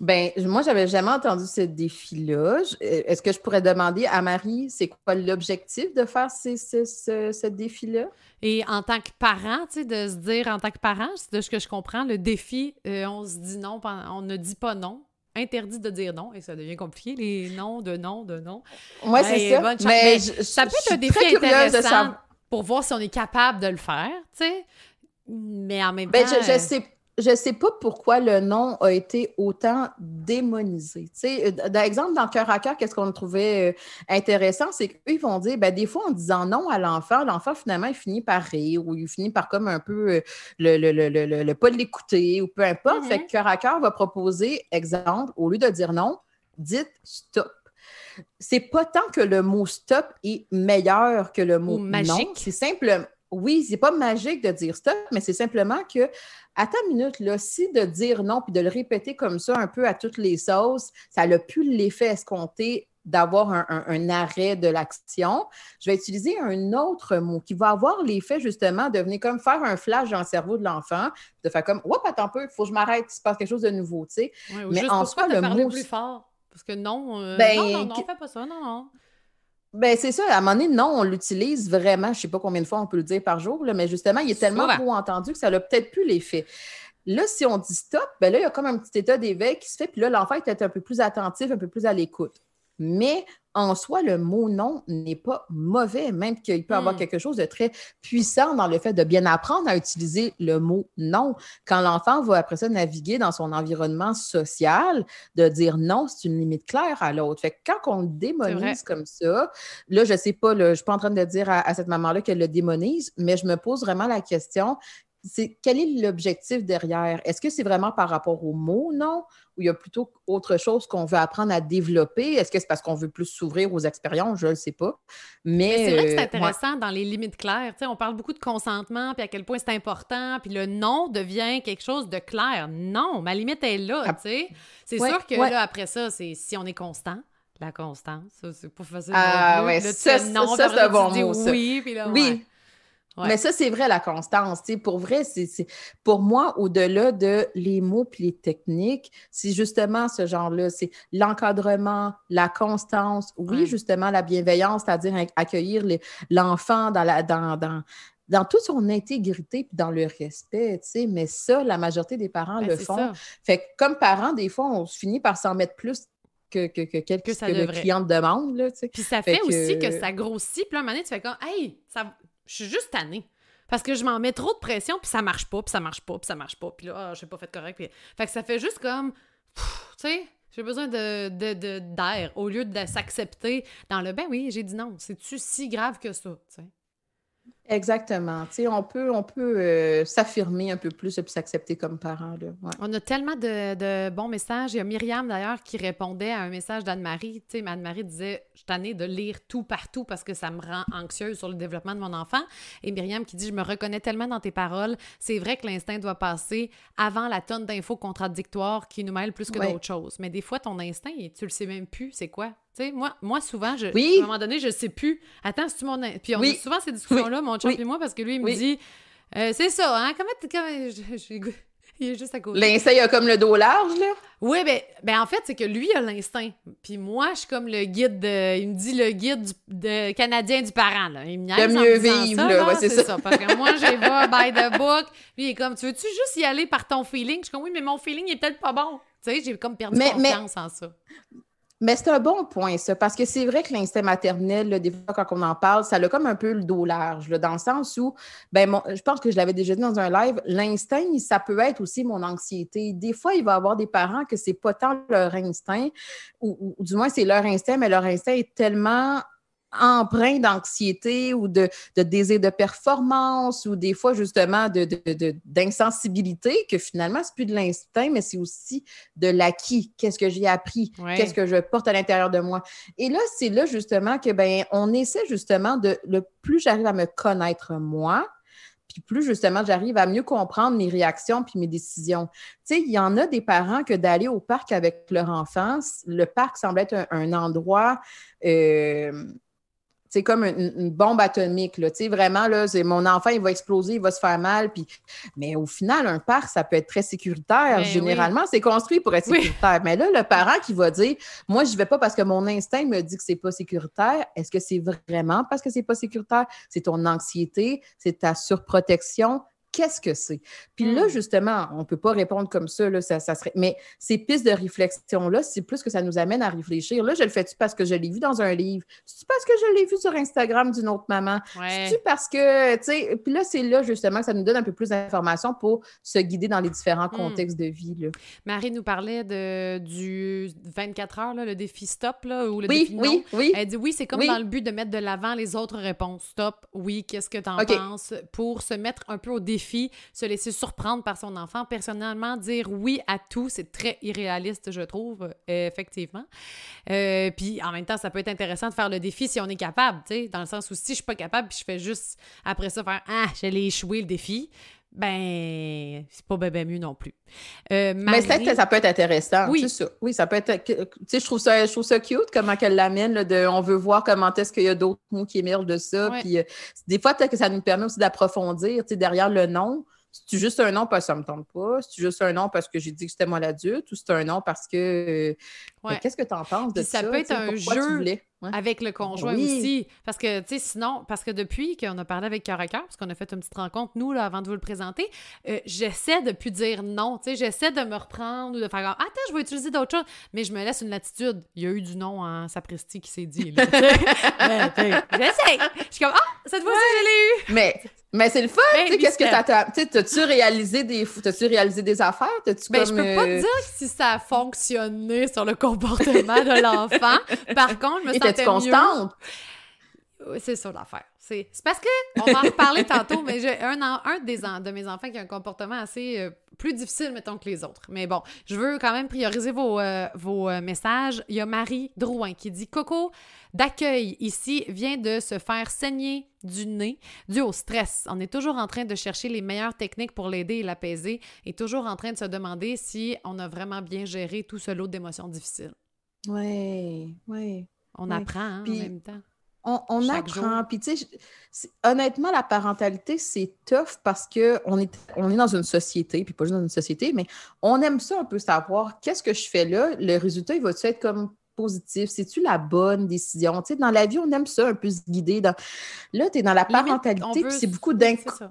Ben, moi, j'avais jamais entendu ce défi-là. Euh, Est-ce que je pourrais demander à Marie, c'est quoi l'objectif de faire ces- ce, ce- ce défi-là? Et en tant que parent, tu sais, de se dire en tant que parent, c'est de ce que je comprends, le défi, euh, on se dit non, on ne dit pas non. Interdit de dire non, et ça devient compliqué, les noms de non, de non. Ouais, c'est ça. bonne. Mais Mais je- Ça peut être un défi curieuse de intéressant savoir. pour voir si on est capable de le faire, tu sais. Mais en même Ben, temps... je, je euh, sais, je sais pas pourquoi le nom a été autant démonisé. Euh, par exemple, dans Cœur à cœur, qu'est-ce qu'on trouvait euh, intéressant, c'est qu'eux, ils vont dire, ben, des fois, en disant non à l'enfant, l'enfant, finalement, il finit par rire ou il finit par comme un peu euh, le, le, le, le, le- le pas l'écouter ou peu importe. Mhm. Fait que Cœur à cœur va proposer, exemple, au lieu de dire non, dites stop. C'est pas tant que le mot stop est meilleur que le mot Ou magique. non, c'est simple. Oui, c'est pas magique de dire stop, mais c'est simplement que, à ta minute, là, si de dire non puis de le répéter comme ça un peu à toutes les sauces, ça n'a plus l'effet escompté d'avoir un, arrêt de l'action, je vais utiliser un autre mot qui va avoir l'effet justement de venir comme faire un flash dans le cerveau de l'enfant, de faire comme, oups, attends un peu, il faut que je m'arrête, il se passe quelque chose de nouveau, tu sais. mais en soi, le mot. plus fort. Parce que non, euh, ben, non, non, non, fais pas ça, non, non. Ben, c'est ça. À un moment donné, non, on l'utilise vraiment. Je ne sais pas combien de fois on peut le dire par jour, mais justement, il est tellement trop entendu que ça n'a peut-être plus l'effet. Là, si on dit stop, ben là, il y a comme un petit état d'éveil qui se fait, puis là, l'enfant est peut-être un peu plus attentif, un peu plus à l'écoute. Mais en soi, le mot non n'est pas mauvais, même qu'il peut y avoir hmm. quelque chose de très puissant dans le fait de bien apprendre à utiliser le mot non. Quand l'enfant va après ça naviguer dans son environnement social, de dire non, c'est une limite claire à l'autre. Fait que quand on le démonise comme ça, là, je ne sais pas, je ne suis pas en train de dire à cette maman-là qu'elle le démonise, mais je me pose vraiment la question quel est l'objectif derrière? Est-ce que c'est vraiment par rapport aux mots, non? Ou il y a plutôt autre chose qu'on veut apprendre à développer? Est-ce que c'est parce qu'on veut plus s'ouvrir aux expériences? Je ne le sais pas. Mais, c'est vrai que c'est euh, intéressant dans les limites claires. on parle beaucoup de consentement, puis à quel point c'est important, puis le non devient quelque chose de clair. Non, ma limite est là, ah, C'est sûr que là, après ça, c'est si on est constant, la constance, c'est pas facile. Ah, ouais, ça, ça, c'est un bon mot, Oui, puis là, oui. Mais ça, c'est vrai, la constance. Pour vrai, c'est pour moi, au-delà de les mots puis les techniques, c'est justement ce genre-là. C'est l'encadrement, la constance, oui, justement, la bienveillance, c'est-à-dire accueillir l'enfant dans, la, dans, dans, dans toute son intégrité puis dans le respect, tu sais. Mais ça, la majorité des parents ben, le font. Fait que comme parents, des fois, on finit par s'en mettre plus que, que, que, que, que, le client demande. Là, puis ça fait, aussi que ça grossit. Puis là, un moment donné, tu fais comme, hey, ça, je suis juste tannée. Parce que je m'en mets trop de pression, puis ça marche pas, puis ça marche pas, puis ça marche pas. Puis là, je n'ai pas fait correct. Fait que ça fait juste comme, tu sais, j'ai besoin de, d'air au lieu de s'accepter dans le ben oui, j'ai dit non. C'est-tu si grave que ça, tu sais? Exactement. Tu sais, on peut, on peut euh, s'affirmer un peu plus et puis s'accepter comme parent. On a tellement de, bons messages. Il y a Myriam, d'ailleurs, qui répondait à un message d'Anne-Marie. Tu sais, Anne-Marie disait « Je suis de lire tout partout parce que ça me rend anxieuse sur le développement de mon enfant. » Et Myriam qui dit « Je me reconnais tellement dans tes paroles. C'est vrai que l'instinct doit passer avant la tonne d'infos contradictoires qui nous mêlent plus que d'autres choses. Mais des fois, ton instinct, tu le sais même plus. C'est quoi? moi, moi, souvent, je, à un moment donné, je sais plus. Attends, c'est mon. Puis on a souvent ces discussions-là, mon chum et moi, parce que lui, il me dit euh, C'est ça, hein? Comment. comment il est juste à côté. L'instinct, il a comme le dos large, là? Oui, ben, ben en fait, c'est que lui, il a l'instinct. Puis moi, je suis comme le guide de... Il me dit le guide du... canadien du parent, là. Il me Le mieux vivre, là. Ouais, c'est ça. Parce que moi, j'ai vais by the book. Lui, il est comme, tu veux-tu juste y aller par ton feeling? Je suis comme, oui, mais mon feeling, il est peut-être pas bon. Tu sais, j'ai comme perdu confiance en ça. Mais c'est un bon point, ça, parce que c'est vrai que l'instinct maternel, des fois, quand on en parle, ça a comme un peu le dos large, dans le sens où, ben, je pense que je l'avais déjà dit dans un live, l'instinct, ça peut être aussi mon anxiété. Des fois, il va y avoir des parents que c'est pas tant leur instinct, ou du moins c'est leur instinct, mais leur instinct est tellement empreint d'anxiété ou de, désir de performance ou des fois justement d'insensibilité de, que finalement c'est plus de l'instinct mais c'est aussi de l'acquis. Qu'est-ce que j'ai appris? Qu'est-ce que je porte à l'intérieur de moi? Et là c'est là justement que ben on essaie justement de le plus j'arrive à me connaître moi puis plus justement j'arrive à mieux comprendre mes réactions puis mes décisions. Tu sais, il y en a des parents que d'aller au parc avec leur enfant, le parc semble être un, endroit euh, c'est comme une, bombe atomique. Là. Vraiment, là, mon enfant, il va exploser, il va se faire mal. Puis... Mais au final, un parc, ça peut être très sécuritaire. Ben Généralement, c'est construit pour être sécuritaire. Mais là, le parent qui va dire Moi, je ne vais pas parce que mon instinct me dit que c'est pas sécuritaire. Est-ce que c'est vraiment parce que c'est pas sécuritaire? C'est ton anxiété, c'est ta surprotection, qu'est-ce que c'est? Puis là, hmm. justement, on ne peut pas répondre comme ça, là, ça, serait... mais ces pistes de réflexion-là, c'est plus que ça nous amène à réfléchir. Là, je le fais-tu parce que je l'ai vu dans un livre? C'est-tu parce que je l'ai vu sur Instagram d'une autre maman? C'est-tu parce que, tu sais, puis là, c'est là, justement, que ça nous donne un peu plus d'informations pour se guider dans les différents hmm. contextes de vie. Là. Marie nous parlait de, du 24 heures, là, le défi stop, là, ou le oui, défi oui, non. Oui, Elle dit oui, c'est comme dans le but de mettre de l'avant les autres réponses. Stop, oui, qu'est-ce que tu en penses? Pour se mettre un peu au défi se laisser surprendre par son enfant. Personnellement, dire oui à tout, c'est très irréaliste, je trouve, euh, effectivement. Euh, puis en même temps, ça peut être intéressant de faire le défi si on est capable, tu sais, dans le sens où si je suis pas capable, puis je fais juste après ça faire Ah, j'allais échouer le défi, ben, c'est pas bien mieux non plus. Euh, Mais ça peut être intéressant. Oui. Ça. Oui, ça peut être. Tu sais, je trouve ça, je trouve ça cute, comment qu'elle l'amène. De, on veut voir comment est-ce qu'il y a d'autres mots qui émergent de ça. Puis, euh, des fois, peut-être que ça nous permet aussi d'approfondir, tu sais, derrière le nom. C'est juste un nom parce que ça me tente pas? C'est juste un nom parce que j'ai dit que c'était moi l'adulte? Ou c'est un nom parce que. Euh, qu'est-ce que tu en penses de ça? Ça peut être un jeu avec le conjoint aussi. Parce que, tu sais, sinon, parce que depuis qu'on a parlé avec Cœur à Cœur, parce qu'on a fait une petite rencontre, nous, là, avant de vous le présenter, euh, j'essaie de plus dire non. Tu sais, j'essaie de me reprendre ou de faire Attends, je vais utiliser d'autres choses. Mais je me laisse une latitude. Il y a eu du nom en sapristi qui s'est dit. [LAUGHS] J'essaie. Je suis comme Ah, cette fois-ci, je l'ai eu. Mais mais c'est le fun, tu sais, qu'est-ce que t'as... T'as-tu réalisé des... T'as-tu réalisé des affaires? T'as-tu ben, je peux pas euh, dire si ça a fonctionné sur le comportement de l'enfant. Par contre, je me C'est ça l'affaire. C'est parce que, on va en reparler [LAUGHS] tantôt, mais j'ai un, un des, de mes enfants qui a un comportement assez euh, plus difficile, mettons, que les autres. Mais bon, je veux quand même prioriser vos, euh, vos euh, messages. Il y a Marie Drouin qui dit Coco d'accueil ici vient de se faire saigner du nez dû au stress. On est toujours en train de chercher les meilleures techniques pour l'aider et l'apaiser et toujours en train de se demander si on a vraiment bien géré tout ce lot d'émotions difficiles. Oui, oui. On apprend hein, en même temps. On, apprend. Puis, tu sais, honnêtement, la parentalité, c'est tough parce qu'on est, on est dans une société, puis pas juste dans une société, mais on aime ça un peu savoir qu'est-ce que je fais là. Le résultat, il va-tu être comme positif? C'est-tu la bonne décision? Tu sais, dans la vie, on aime ça un peu se guider. Dans... Là, tu es dans la parentalité, puis c'est beaucoup d'inconnu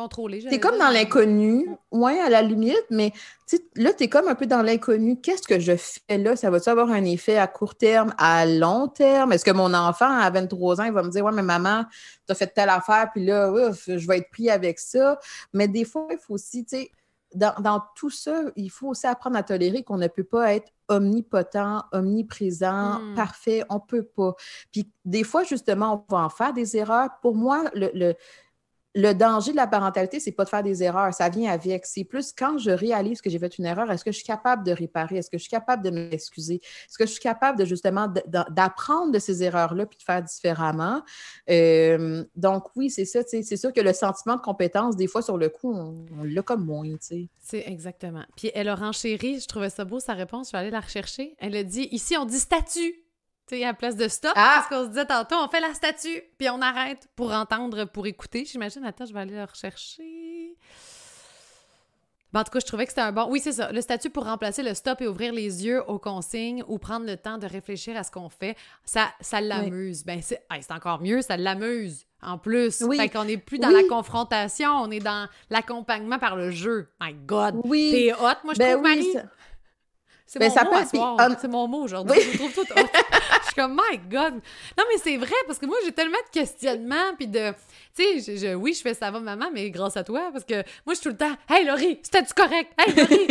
contrôler. T'es comme dans l'inconnu, ouais, à la limite, mais là, tu es comme un peu dans l'inconnu. Qu'est-ce que je fais là? Ça va-tu avoir un effet à court terme, à long terme? Est-ce que mon enfant, à 23 ans, il va me dire, ouais, mais maman, tu as fait telle affaire, puis là, je vais être pris avec ça? Mais des fois, il faut aussi, tu sais, dans, tout ça, il faut aussi apprendre à tolérer qu'on ne peut pas être omnipotent, omniprésent, hmm. parfait. On ne peut pas. Puis des fois, justement, on va en faire des erreurs. Pour moi, le le danger de la parentalité, c'est pas de faire des erreurs, ça vient avec. C'est plus quand je réalise que j'ai fait une erreur, est-ce que je suis capable de réparer? Est-ce que je suis capable de m'excuser? Est-ce que je suis capable de justement d'apprendre de ces erreurs-là puis de faire différemment? Euh, donc oui, c'est ça, c'est sûr que le sentiment de compétence, des fois, sur le coup, on, l'a comme moins. C'est exactement. Puis elle a renchéri, je trouvais ça beau, sa réponse, je vais aller la rechercher. Elle a dit, ici, on dit statut à la place de stop, ah! parce qu'on se disait tantôt, on fait la statue, puis on arrête pour entendre, pour écouter. J'imagine, attends, je vais aller le rechercher. en tout cas, je trouvais que c'était un bon. Oui, c'est ça. Le statut pour remplacer le stop et ouvrir les yeux aux consignes ou prendre le temps de réfléchir à ce qu'on fait, ça, ça l'amuse. Ben, c'est encore mieux, ça l'amuse en plus. Oui. Fait qu'on n'est plus dans la confrontation, on est dans l'accompagnement par le jeu. My God! Oui. T'es hot, moi, je ben trouve, Marie. C'est mon, mot C'est mon mot aujourd'hui. Je trouve tout je [LAUGHS] suis comme, my God! Non, mais c'est vrai, parce que moi, j'ai tellement de questionnements, puis de... Tu sais, oui, je fais ça va, maman, mais grâce à toi, parce que moi, je suis tout le temps, « Hey, Laurie, c'était-tu correct? Hey, Laurie! »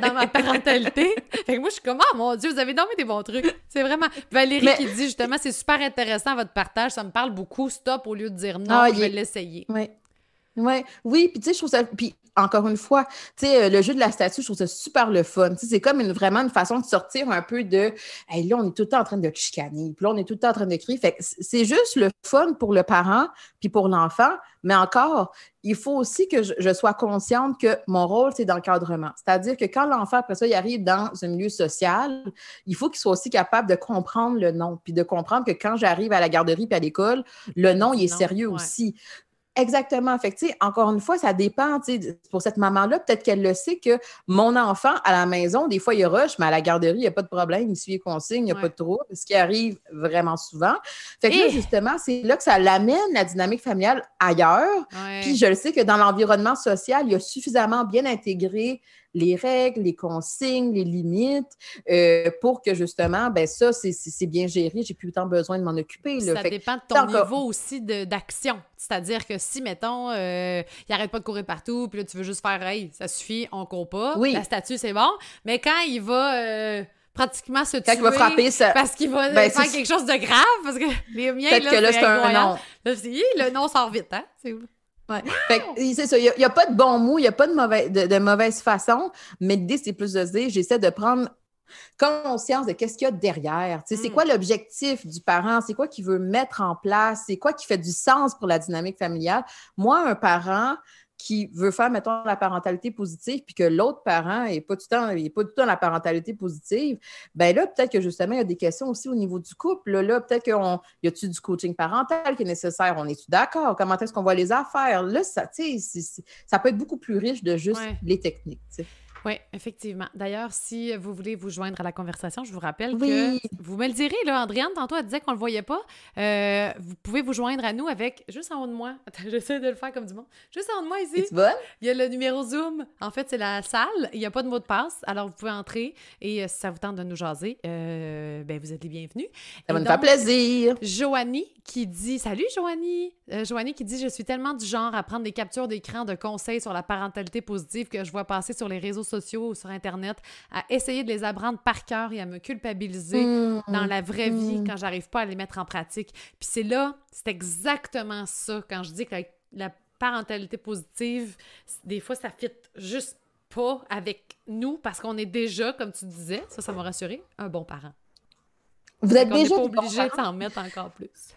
Dans ma parentalité. Fait que moi, je suis comme, « Oh, mon Dieu, vous avez dormi des bons trucs. » C'est vraiment... Valérie qui dit, justement, c'est super intéressant, votre partage, ça me parle beaucoup. Stop, au lieu de dire non, ah, je vais l'essayer. Oui. Ouais. Oui, puis tu sais, je trouve ça. Puis encore une fois, tu sais, euh, le jeu de la statue, je trouve ça super le fun. c'est comme une, vraiment une façon de sortir un peu de hey, là, on est tout le temps en train de chicaner, puis là, on est tout le temps en train de crier. Fait c'est juste le fun pour le parent puis pour l'enfant, mais encore, il faut aussi que je, sois consciente que mon rôle, c'est d'encadrement. C'est-à-dire que quand l'enfant, après ça, il arrive dans un milieu social, il faut qu'il soit aussi capable de comprendre le nom, puis de comprendre que quand j'arrive à la garderie puis à l'école, le nom, il est sérieux aussi. Exactement. Fait encore une fois, ça dépend. Pour cette maman-là, peut-être qu'elle le sait que mon enfant, à la maison, des fois, il rush, mais à la garderie, il n'y a pas de problème. Il suit les consignes, il n'y a pas de trouble, ce qui arrive vraiment souvent. Fait que là, justement, c'est là que ça l'amène, la dynamique familiale, ailleurs. Puis je le sais que dans l'environnement social, il y a suffisamment bien intégré les règles, les consignes, les limites, euh, pour que justement, ben ça, c'est bien géré. J'ai plus tant besoin de m'en occuper. Ça dépend de ton niveau aussi d'action. C'est-à-dire que si, mettons, euh, il arrête pas de courir partout, puis là, tu veux juste faire, hey, ça suffit, on court pas. Oui. La statue, c'est bon. Mais quand il va. Euh, pratiquement se tuer. Quand il va frapper, ça... Parce qu'il va ben, faire quelque chose de grave, parce que les miens, là, que là, c'est un nom. le nom sort vite, hein? Ouais. c'est ça, il n'y a, pas de bon mot, il n'y a pas de, mauvais, de, mauvaise façon, mais l'idée, c'est plus de se dire, j'essaie de prendre conscience de qu'est-ce qu'il y a derrière. C'est hmm. quoi l'objectif du parent? C'est quoi qu'il veut mettre en place? C'est quoi qui fait du sens pour la dynamique familiale? Moi, un parent, qui veut faire, mettons, la parentalité positive, puis que l'autre parent n'est pas, tout le temps, pas du tout dans la parentalité positive, ben là, peut-être que justement, il y a des questions aussi au niveau du couple. Là, peut-être qu'il y a-tu du coaching parental qui est nécessaire? On est-tu d'accord? Comment est-ce qu'on voit les affaires? Là, ça, ça peut être beaucoup plus riche de juste les techniques. Oui, effectivement. D'ailleurs, si vous voulez vous joindre à la conversation, je vous rappelle que vous me le direz, là, Andréane, tantôt, elle disait qu'on ne le voyait pas. Euh, vous pouvez vous joindre à nous avec, juste en haut de moi, [LAUGHS] attends, j'essaie de le faire comme du monde, juste en haut de moi ici, il y a le numéro Zoom. En fait, c'est la salle, il n'y a pas de mot de passe, alors vous pouvez entrer et euh, si ça vous tente de nous jaser, euh, ben, vous êtes les bienvenus. Ça va nous faire plaisir. Joanie qui dit, salut Joanie, Joanie qui dit, je suis tellement du genre à prendre des captures d'écran de conseils sur la parentalité positive que je vois passer sur les réseaux sociaux ou sur Internet, à essayer de les apprendre par cœur et à me culpabiliser mmh, dans la vraie vie mmh. quand j'arrive pas à les mettre en pratique. Puis c'est là, c'est exactement ça quand je dis que la, parentalité positive, des fois, ça fit juste pas avec nous parce qu'on est déjà, comme tu disais, ça, ça m'a rassuré, un bon parent. Vous êtes déjà pas obligé de s'en mettre encore plus.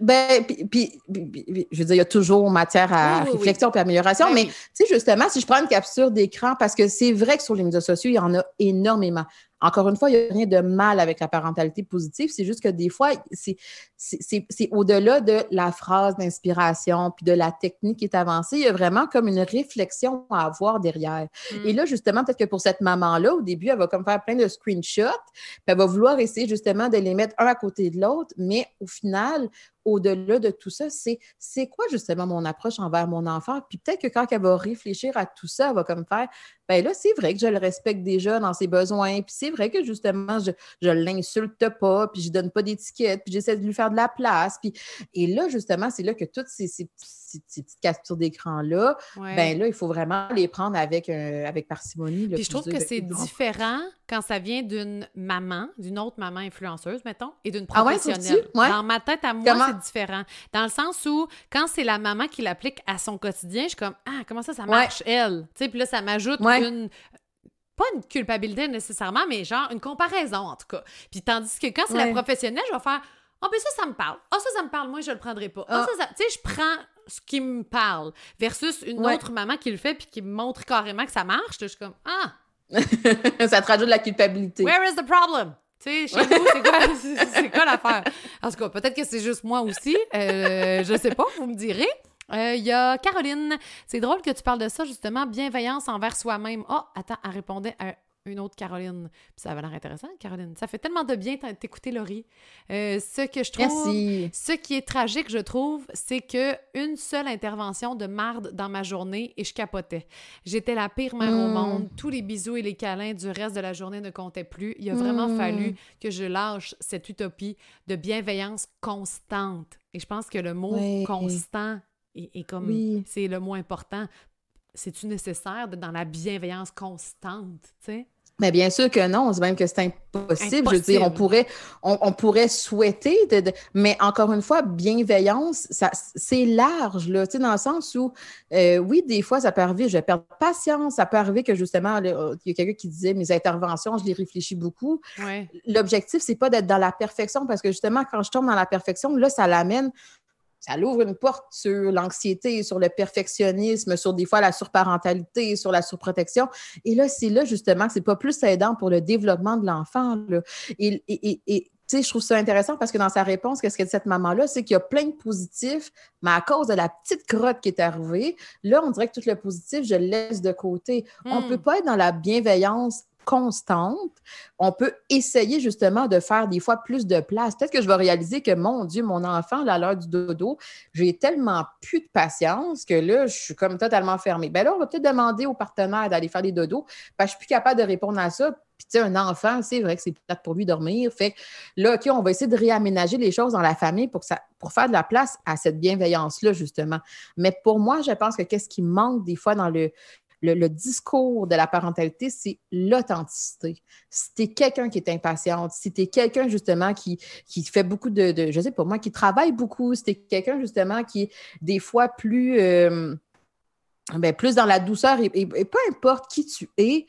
Ben, puis, je veux dire, il y a toujours matière à réflexion et amélioration, ben mais tu sais, justement, si je prends une capture d'écran, parce que c'est vrai que sur les médias sociaux, il y en a énormément. Encore une fois, il n'y a rien de mal avec la parentalité positive. C'est juste que des fois, c'est au-delà de la phrase d'inspiration puis de la technique qui est avancée. Il y a vraiment comme une réflexion à avoir derrière. Et mm. là, justement, peut-être que pour cette maman-là, au début, elle va comme faire plein de screenshots, puis elle va vouloir essayer justement de les mettre un à côté de l'autre, mais au final, au-delà de tout ça, c'est c'est quoi justement mon approche envers mon enfant? Puis peut-être que quand elle va réfléchir à tout ça, elle va comme faire, ben là, c'est vrai que je le respecte déjà dans ses besoins, puis c'est vrai que justement, je ne l'insulte pas, puis je donne pas d'étiquette, puis j'essaie de lui faire de la place. Puis... Et là, justement, c'est là que toutes ces, ces, petites captures d'écran-là, ben là, il faut vraiment les prendre avec, avec parcimonie. puis je trouve que c'est différent quand ça vient d'une maman, d'une autre maman influenceuse, mettons, et d'une ah professionnelle. Dans ma tête, à moi, c'est différent. Dans le sens où, quand c'est la maman qui l'applique à son quotidien, je suis comme, ah, comment ça, ça marche, elle? Tu sais, puis là, ça m'ajoute une pas une culpabilité nécessairement, mais genre une comparaison en tout cas. Puis tandis que quand c'est la professionnelle, je vais faire Ah, oh, ben ça, ça me parle. Ah, oh, ça, ça me parle, moi, je le prendrai pas. Ah, ça, ça. Tu sais, je prends ce qui me parle versus une autre maman qui le fait puis qui me montre carrément que ça marche. Je suis comme Ah! [LAUGHS] ça te rajoute de la culpabilité. Where is the problem? Tu sais, chez nous, c'est quoi, [LAUGHS] c'est quoi l'affaire? En tout cas, peut-être que c'est juste moi aussi. Euh, je sais pas, vous me direz. Il euh, y a Caroline. C'est drôle que tu parles de ça, justement, bienveillance envers soi-même. Oh, attends, elle répondait à une autre Caroline. Puis ça avait l'air intéressant, Caroline. Ça fait tellement de bien t'écouter, Laurie. Euh, ce que je trouve. Merci. Ce qui est tragique, je trouve, c'est que une seule intervention de marde dans ma journée et je capotais. J'étais la pire mère au hmm. monde. Tous les bisous et les câlins du reste de la journée ne comptaient plus. Il a vraiment hmm. fallu que je lâche cette utopie de bienveillance constante. Et je pense que le mot constant et, comme c'est le mot important, c'est-tu nécessaire d'être dans la bienveillance constante, tu sais? Mais bien sûr que non, c'est même que c'est impossible. Je veux dire, on pourrait, on, pourrait souhaiter, mais encore une fois, bienveillance, ça, c'est large, là, tu sais, dans le sens où, euh, oui, des fois, ça peut arriver, je vais perdre patience, ça peut arriver que justement, il y a quelqu'un qui disait, mes interventions, je les réfléchis beaucoup. L'objectif, c'est pas d'être dans la perfection, parce que justement, quand je tombe dans la perfection, là, ça l'amène ça l'ouvre une porte sur l'anxiété, sur le perfectionnisme, sur des fois la surparentalité, sur la surprotection. Et là, c'est là justement c'est pas plus aidant pour le développement de l'enfant. Sais, je trouve ça intéressant parce que dans sa réponse, qu'est-ce qu'elle dit cette maman-là, c'est qu'il y a plein de positifs, mais à cause de la petite crotte qui est arrivée, là, on dirait que tout le positif, je le laisse de côté. On ne hmm. peut pas être dans la bienveillance constante, on peut essayer justement de faire des fois plus de place. Peut-être que je vais réaliser que, mon Dieu, mon enfant, à l'heure du dodo, j'ai tellement plus de patience que là, je suis comme totalement fermée. Bien là, on va peut-être demander au partenaire d'aller faire des dodos, parce que je suis plus capable de répondre à ça. Puis, tu sais, un enfant, c'est vrai que c'est peut-être pour lui dormir. Fait que là, OK, on va essayer de réaménager les choses dans la famille pour, ça, pour faire de la place à cette bienveillance-là, justement. Mais pour moi, je pense que qu'est-ce qui manque des fois dans le, le, discours de la parentalité, c'est l'authenticité. Si tu es quelqu'un qui est impatiente, si tu es quelqu'un justement qui, qui fait beaucoup de, de, je sais pas moi, qui travaille beaucoup, si tu es quelqu'un justement qui est des fois plus... Euh, ben, plus dans la douceur et, peu importe qui tu es,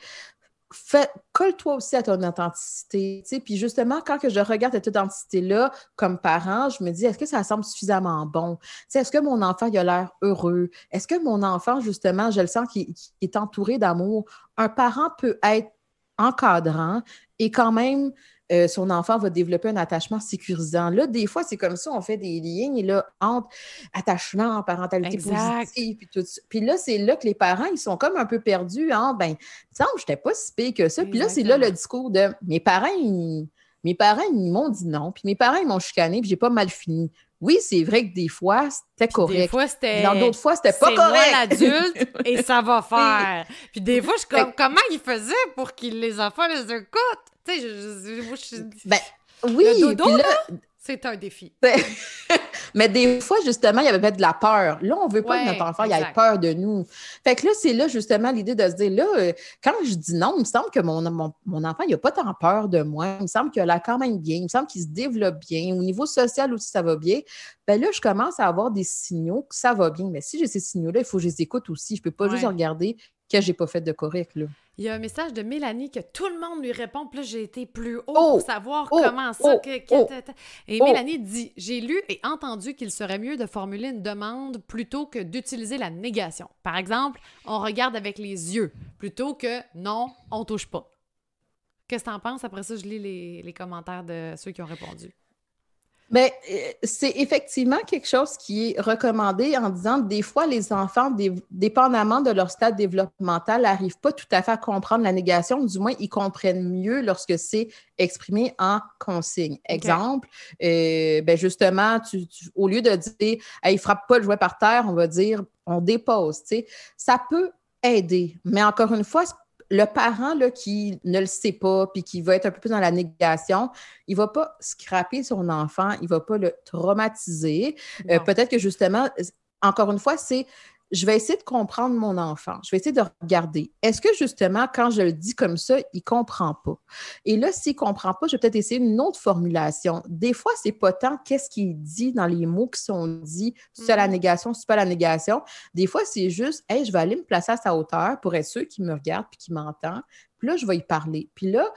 colle-toi aussi à ton authenticité. Puis justement, quand je regarde cette authenticité-là comme parent, je me dis, est-ce que ça semble suffisamment bon? Est-ce que mon enfant il a l'air heureux? Est-ce que mon enfant, justement, je le sens qu'il est entouré d'amour? Un parent peut être encadrant et quand même euh, son enfant va développer un attachement sécurisant. Là, des fois, c'est comme ça, on fait des lignes là, entre attachement, parentalité positive, puis tout ça. Puis là, c'est là que les parents, ils sont comme un peu perdus. Hein? Ben, je n'étais pas si pire que ça. Puis là, c'est là le discours de mes parents, ils, mes parents, ils m'ont dit non. Puis mes parents, ils m'ont chicané, puis j'ai pas mal fini. Oui, c'est vrai que des fois, c'était correct. Des fois, c'était. Dans d'autres fois, c'était pas correct. C'est l'adulte et ça va [LAUGHS] faire. Puis des fois, je suis comme, comment ils faisaient pour que les enfants les écoutent? Tu sais, je, je, Ben, oui. Le dodo, là, c'est un défi. [LAUGHS] Mais des fois, justement, il y avait peut-être de la peur. Là, on ne veut pas que notre enfant ait peur de nous. Fait que là, c'est là, justement, l'idée de se dire, là, euh, quand je dis non, il me semble que mon, mon, enfant, il n'a pas tant peur de moi. Il me semble qu'il a quand même bien. Il me semble qu'il se développe bien. Au niveau social aussi, ça va bien. Ben là, je commence à avoir des signaux que ça va bien. Mais si j'ai ces signaux-là, il faut que je les écoute aussi. Je ne peux pas juste regarder que j'ai pas fait de correct. Là. Il y a un message de Mélanie que tout le monde lui répond. Puis là, j'ai été plus haut pour oh! savoir oh! comment ça. Oh! et Mélanie dit J'ai lu et entendu qu'il serait mieux de formuler une demande plutôt que d'utiliser la négation. Par exemple, on regarde avec les yeux plutôt que non, on touche pas. Qu'est-ce que tu en penses? Après ça, je lis les, les commentaires de ceux qui ont répondu. Bien, euh, c'est effectivement quelque chose qui est recommandé en disant que des fois, les enfants, dépendamment de leur stade développemental, n'arrivent pas tout à fait à comprendre la négation, du moins, ils comprennent mieux lorsque c'est exprimé en consigne. Exemple, euh, ben justement, tu, au lieu de dire hey, il frappe pas le jouet par terre, on va dire on dépose. Ça peut aider, mais encore une fois, le parent là, qui ne le sait pas puis qui va être un peu plus dans la négation, il ne va pas scraper son enfant, il ne va pas le traumatiser. Euh, peut-être que justement, encore une fois, c'est je vais essayer de comprendre mon enfant. Je vais essayer de regarder. Est-ce que justement, quand je le dis comme ça, il ne comprend pas? Et là, s'il ne comprend pas, je vais peut-être essayer une autre formulation. Des fois, ce n'est pas tant qu'est-ce qu'il dit dans les mots qui sont dits, c'est la mm-hmm. négation, c'est pas la négation. Des fois, c'est juste, hey, je vais aller me placer à sa hauteur pour être sûr qu'il me regarde puis qu'il m'entend. Puis là, je vais y parler. Puis là,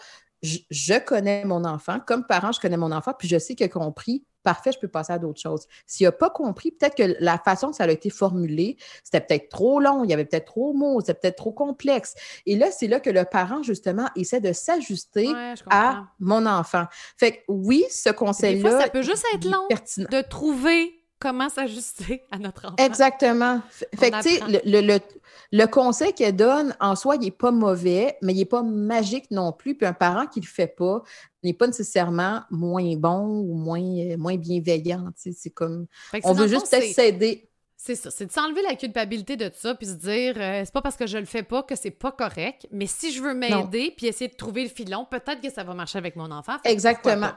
je, connais mon enfant. Comme parent, je connais mon enfant, puis je sais qu'il a compris parfait, je peux passer à d'autres choses. S'il n'a pas compris, peut-être que la façon que ça a été formulé, c'était peut-être trop long, il y avait peut-être trop de mots, c'était peut-être trop complexe. Et là, c'est là que le parent, justement, essaie de s'ajuster à mon enfant. Fait que oui, ce conseil-là. Ça peut juste être long de trouver comment s'ajuster à notre enfant. Exactement. Fait que, tu sais, le, le, conseil qu'elle donne, en soi, il n'est pas mauvais, mais il n'est pas magique non plus. Puis un parent qui ne le fait pas n'est pas nécessairement moins bon ou moins, euh, moins bienveillant. C'est comme. On veut juste s'aider. C'est ça, c'est de s'enlever la culpabilité de ça, puis se dire, euh, c'est pas parce que je le fais pas que c'est pas correct, mais si je veux m'aider, puis essayer de trouver le filon, peut-être que ça va marcher avec mon enfant. Exactement.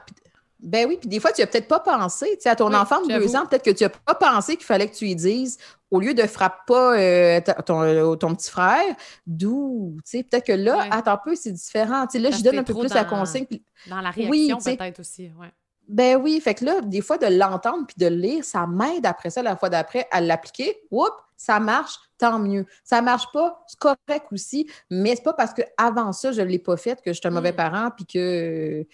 Ben oui, puis des fois, tu n'as peut-être pas pensé, tu sais, à ton enfant de deux ans, peut-être que tu n'as pas pensé qu'il fallait que tu lui dises, au lieu de frapper pas euh, ton, ton, petit frère, d'où, tu sais, peut-être que là, attends un peu, c'est différent. Tu sais, là, je donne un peu plus la consigne. Dans la réaction, peut-être aussi, ouais. Ben oui, fait que là, des fois, de l'entendre puis de le lire, ça m'aide après ça, la fois d'après, à l'appliquer. Oups, ça marche, tant mieux. Ça marche pas, c'est correct aussi, mais c'est pas parce qu'avant ça, je ne l'ai pas fait que je suis un mauvais mm. parent puis que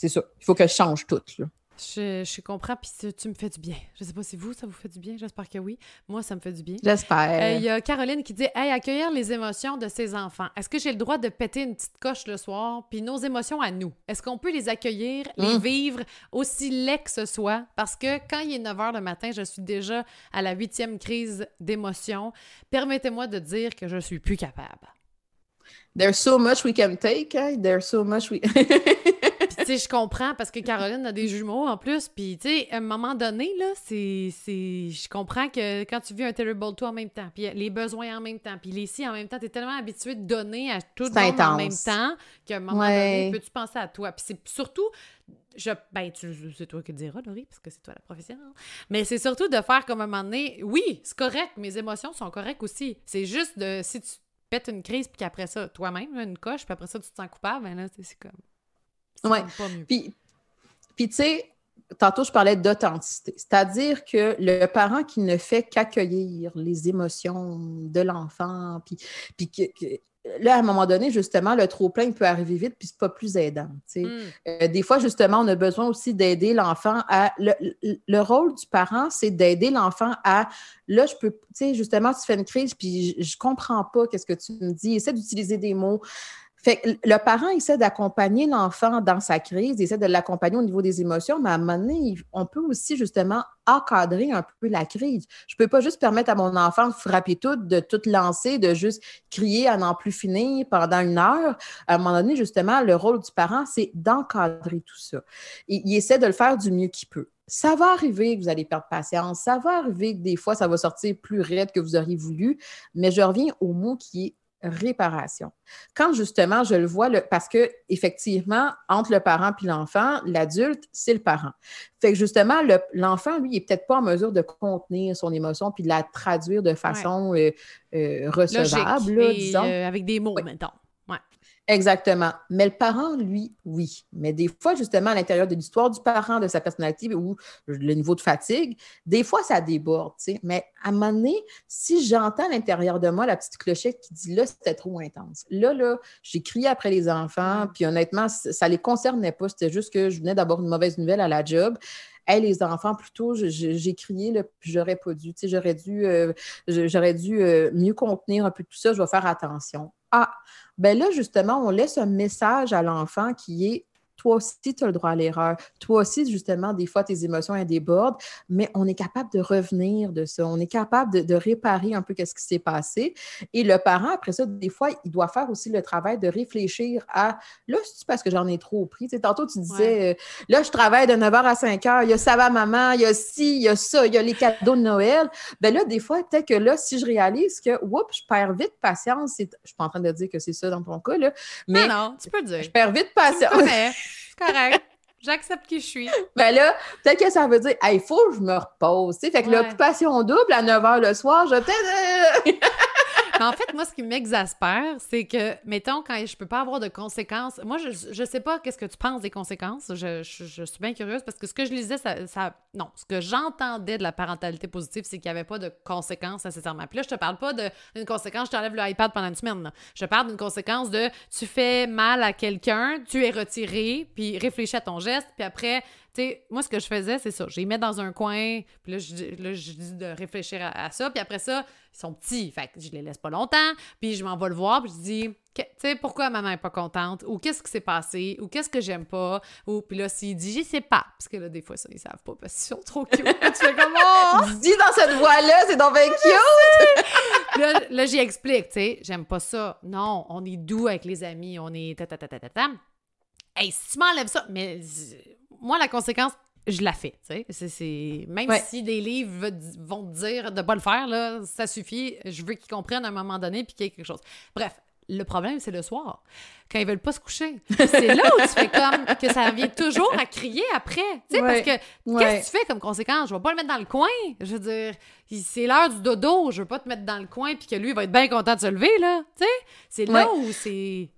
c'est ça. Il faut que je change tout. Je, je, comprends, puis tu, me fais du bien. Je sais pas si vous, ça vous fait du bien. J'espère que oui. Moi, ça me fait du bien. J'espère. Euh, il y a Caroline qui dit Hey, accueillir les émotions de ses enfants. Est-ce que j'ai le droit de péter une petite coche le soir? Puis nos émotions à nous, est-ce qu'on peut les accueillir, les hum. vivre aussi laid que ce soit? Parce que quand il est 9 h le matin, je suis déjà à la huitième crise d'émotion. Permettez-moi de dire que je suis plus capable. There's so much we can take. Hein? There's so much we. [LAUGHS] [LAUGHS] sais, je comprends parce que Caroline a des jumeaux en plus. Puis, tu sais, à un moment donné, là, c'est. Je comprends que quand tu vis un Terrible 2 en même temps, puis les besoins en même temps, puis les si en même temps, tu es tellement habitué de donner à tout le monde en même temps qu'à un moment donné, peux-tu penser à toi? Puis c'est surtout. Je, ben, c'est toi qui le diras, Laurie, parce que c'est toi la professionnelle. Mais c'est surtout de faire comme un moment donné, oui, c'est correct, mes émotions sont correctes aussi. C'est juste de, si tu pètes une crise, puis qu'après ça, toi-même, une coche, puis après ça, tu te sens coupable, ben là, c'est comme. Ouais. Puis, puis tu sais, tantôt, je parlais d'authenticité. C'est-à-dire que le parent qui ne fait qu'accueillir les émotions de l'enfant, puis, puis que, là, à un moment donné, justement, le trop-plein peut arriver vite, puis c'est pas plus aidant. Hmm. Euh, des fois, justement, on a besoin aussi d'aider l'enfant à. Le, rôle du parent, c'est d'aider l'enfant à. Là, je peux. Tu sais, justement, tu fais une crise, puis je, je comprends pas qu'est-ce que tu me dis. Essaie d'utiliser des mots. Le parent essaie d'accompagner l'enfant dans sa crise, il essaie de l'accompagner au niveau des émotions, mais à un moment donné, on peut aussi justement encadrer un peu la crise. Je ne peux pas juste permettre à mon enfant de frapper tout, de tout lancer, de juste crier à n'en plus finir pendant une heure. À un moment donné, justement, le rôle du parent, c'est d'encadrer tout ça. Et, il essaie de le faire du mieux qu'il peut. Ça va arriver que vous allez perdre patience, ça va arriver que des fois, ça va sortir plus raide que vous auriez voulu, mais je reviens au mot qui est réparation. Quand justement je le vois, le, parce que effectivement, entre le parent et l'enfant, l'adulte, c'est le parent. Fait que justement, l'enfant, lui, n'est peut-être pas en mesure de contenir son émotion puis de la traduire de façon euh, euh, recevable, disons. Euh, avec des mots, maintenant. Exactement. Mais le parent, lui, oui. Mais des fois, justement, à l'intérieur de l'histoire du parent, de sa personnalité ou le niveau de fatigue, des fois, ça déborde. Mais à un moment donné, si j'entends à l'intérieur de moi la petite clochette qui dit là, c'était trop intense. Là, là, j'ai crié après les enfants, puis honnêtement, ça ne les concernait pas. C'était juste que je venais d'avoir une mauvaise nouvelle à la job. Hey, les enfants, plutôt, j'ai crié, là, puis j'aurais pas dû. J'aurais dû, euh, j'aurais dû euh, mieux contenir un peu tout ça. Je vais faire attention. Ah, ben là, justement, on laisse un message à l'enfant qui est toi aussi, tu as le droit à l'erreur. Toi aussi, justement, des fois, tes émotions elles débordent, mais on est capable de revenir de ça. On est capable de, réparer un peu ce qui s'est passé. Et le parent, après ça, des fois, il doit faire aussi le travail de réfléchir à là, c'est parce que j'en ai trop pris. Tu tantôt, tu disais, euh, là, je travaille de 9h à 5h, il y a ça va maman, il y a ci, il y a ça, il y a les cadeaux de Noël. Ben là, des fois, peut-être que là, si je réalise que, oups, je perds vite patience, je suis pas en train de dire que c'est ça dans ton cas, là, mais non, tu peux dire. je perds vite patience. [LAUGHS] correct. J'accepte qui je suis. Ben là, peut-être que ça veut dire, il faut que je me repose. Fait que l'occupation double à 9 h le soir, je peut-être. En fait, moi, ce qui m'exaspère, c'est que, mettons, quand je peux pas avoir de conséquences, moi, je, je sais pas qu'est-ce que tu penses des conséquences. Je, suis bien curieuse parce que ce que je lisais, ça, ça non, ce que j'entendais de la parentalité positive, c'est qu'il n'y avait pas de conséquences nécessairement. Puis là, je te parle pas d'une conséquence, je t'enlève le iPad pendant une semaine. Je parle d'une conséquence de tu fais mal à quelqu'un, tu es retiré, puis réfléchis à ton geste, puis après, tu sais, moi, ce que je faisais, c'est ça. Je les mets dans un coin, puis là, je, dis de réfléchir à, ça. Puis après ça, ils sont petits, fait que je les laisse pas longtemps. Puis je m'en vais le voir, puis je dis, tu sais, pourquoi maman est pas contente? Ou qu'est-ce qui s'est passé? Ou qu'est-ce que j'aime pas? Ou puis là, s'il dit, je sais pas. Parce que là, des fois, ça, ils savent pas parce qu'ils sont trop cute. tu fais comment? [LAUGHS] Dis dans cette voix-là, c'est donc bien cute! [LAUGHS] là, là j'y explique, tu sais, j'aime pas ça. Non, on est doux avec les amis, on est ta ta ta ta ta ta. Hey, si tu m'enlèves ça, mais moi, la conséquence, je la fais. C'est, même si des livres vont te dire de ne pas le faire, là, ça suffit. Je veux qu'ils comprennent à un moment donné puis qu'il y ait quelque chose. Bref, le problème, c'est le soir, quand ils veulent pas se coucher. C'est là où tu fais comme que ça vient toujours à crier après. Parce que qu'est-ce que tu fais comme conséquence? Je vais pas le mettre dans le coin. Je veux dire, c'est l'heure du dodo. Je veux pas te mettre dans le coin puis que lui va être bien content de se lever. là. C'est là où c'est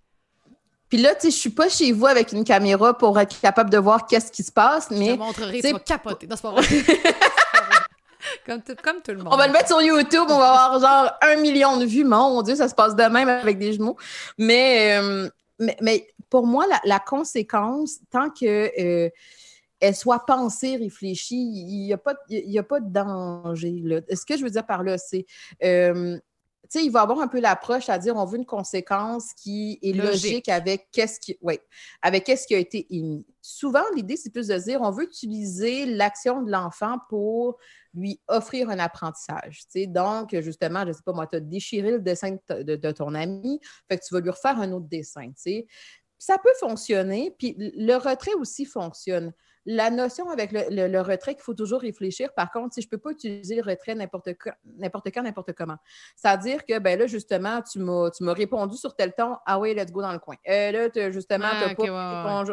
puis là, tu sais, je suis pas chez vous avec une caméra pour être capable de voir qu'est-ce qui se passe, mais... Je te montrerai, tu vas capoter. Non, c'est pas [LAUGHS] vrai. [LAUGHS] comme, tout, comme tout le monde. On va le mettre sur YouTube, on va avoir genre un million de vues. Mon Dieu, ça se passe de même avec des jumeaux. Mais, euh, mais, pour moi, la, conséquence, tant que... Euh, elle soit pensée, réfléchie, il n'y a, pas, il a pas de danger. Là. Ce que je veux dire par là, c'est euh, il va avoir un peu l'approche à dire on veut une conséquence qui est logique, avec qu'est-ce qui, ouais, avec qu'est-ce qui a été émis. Souvent, l'idée, c'est plus de dire on veut utiliser l'action de l'enfant pour lui offrir un apprentissage. Donc, justement, je ne sais pas, moi, tu as déchiré le dessin de, ton ami, fait que tu vas lui refaire un autre dessin. Ça peut fonctionner, puis le retrait aussi fonctionne. La notion avec le, retrait qu'il faut toujours réfléchir, par contre, si je ne peux pas utiliser le retrait n'importe n'importe quand, n'importe comment. C'est-à-dire que, ben là, justement, tu m'as répondu sur tel ton, ah oui, let's go dans le coin. Euh, là, justement, tu n'as pas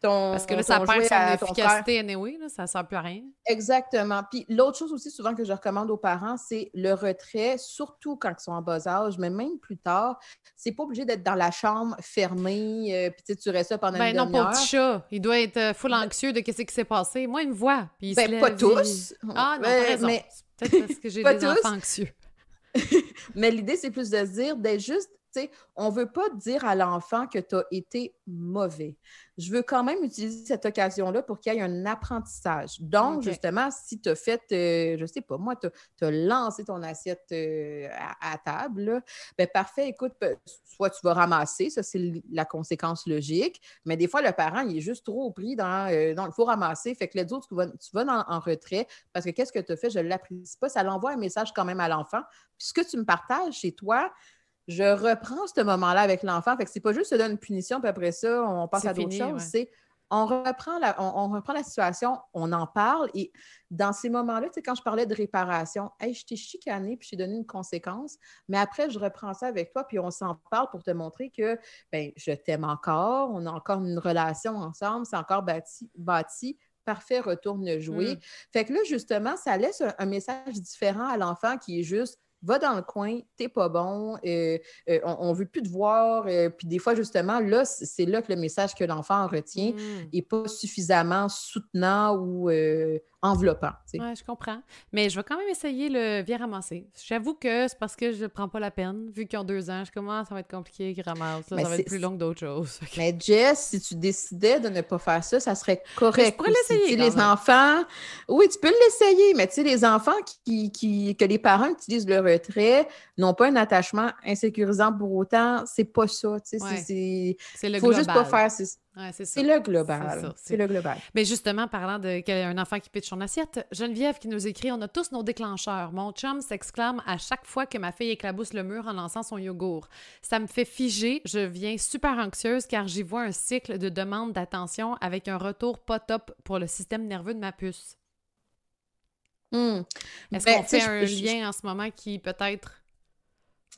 ton, Parce que là, ça perd son efficacité anyway, là, ça ne sert plus à rien. Exactement. Puis l'autre chose aussi, souvent, que je recommande aux parents, c'est le retrait, surtout quand ils sont en bas âge, mais même plus tard. C'est pas obligé d'être dans la chambre fermée, euh, puis tu restes ça pendant ben, une demi-heure. non, pas le chat. Il doit être euh, full ben anxieux de qu'est-ce qui s'est passé? Moi, il me voit. Puis il ben, pas tous. Ah, non, ben, mais... Peut-être parce que j'ai [LAUGHS] des enfants anxieux. [LAUGHS] mais l'idée, c'est plus de se dire, d'être juste on ne veut pas dire à l'enfant que tu as été mauvais. Je veux quand même utiliser cette occasion-là pour qu'il y ait un apprentissage. Donc, justement, si tu as fait, euh, je ne sais pas, moi, tu as, lancé ton assiette euh, à, table, bien parfait, écoute, soit tu vas ramasser, ça c'est la conséquence logique, mais des fois, le parent, il est juste trop pris dans, euh, il faut ramasser, fait que les autres, tu vas, tu vas en retrait parce que qu'est-ce que tu as fait, je ne l'apprécie pas, ça l'envoie un message quand même à l'enfant. Puis ce que tu me partages chez toi, je reprends ce moment-là avec l'enfant. Fait que c'est pas juste se donner une punition, puis après ça, on passe à d'autres choses. C'est on reprend, la, on, reprend la situation, on en parle. Et dans ces moments-là, tu sais, quand je parlais de réparation, hey, je t'ai chicané, puis je t'ai donné une conséquence, mais après, je reprends ça avec toi, puis on s'en parle pour te montrer que ben, je t'aime encore, on a encore une relation ensemble, c'est encore bâti, bâti parfait, retourne jouer. Mm. Fait que là, justement, ça laisse un message différent à l'enfant qui est juste va dans le coin, t'es pas bon, euh, euh, on, ne veut plus te voir. Euh, puis des fois, justement, là, c'est là que le message que l'enfant retient n'est mm. pas suffisamment soutenant ou enveloppant. Oui, je comprends. Mais je vais quand même essayer le viens ramasser. J'avoue que c'est parce que je ne prends pas la peine. Vu qu'ils ont deux ans, je commence, ça va être compliqué qu'ils ramassent. Ça, va être plus long que d'autres choses. [LAUGHS] Mais Jess, si tu décidais de ne pas faire ça, ça serait correct. je pourrais l'essayer. Les enfants, oui, tu peux l'essayer, mais tu sais, les enfants qui, qui, que les parents utilisent le retrait n'ont pas un attachement insécurisant pour autant. C'est pas ça. Tu sais, c'est le faut juste pas faire. C'est le global. C'est le global. Mais justement, parlant d'un enfant qui pitch son assiette, Geneviève qui nous écrit On a tous nos déclencheurs. Mon chum s'exclame à chaque fois que ma fille éclabousse le mur en lançant son yogourt. Ça me fait figer. Je viens super anxieuse car j'y vois un cycle de demande d'attention avec un retour pas top pour le système nerveux de ma puce. Hmm. Est-ce ben, qu'on fait un lien en ce moment qui peut-être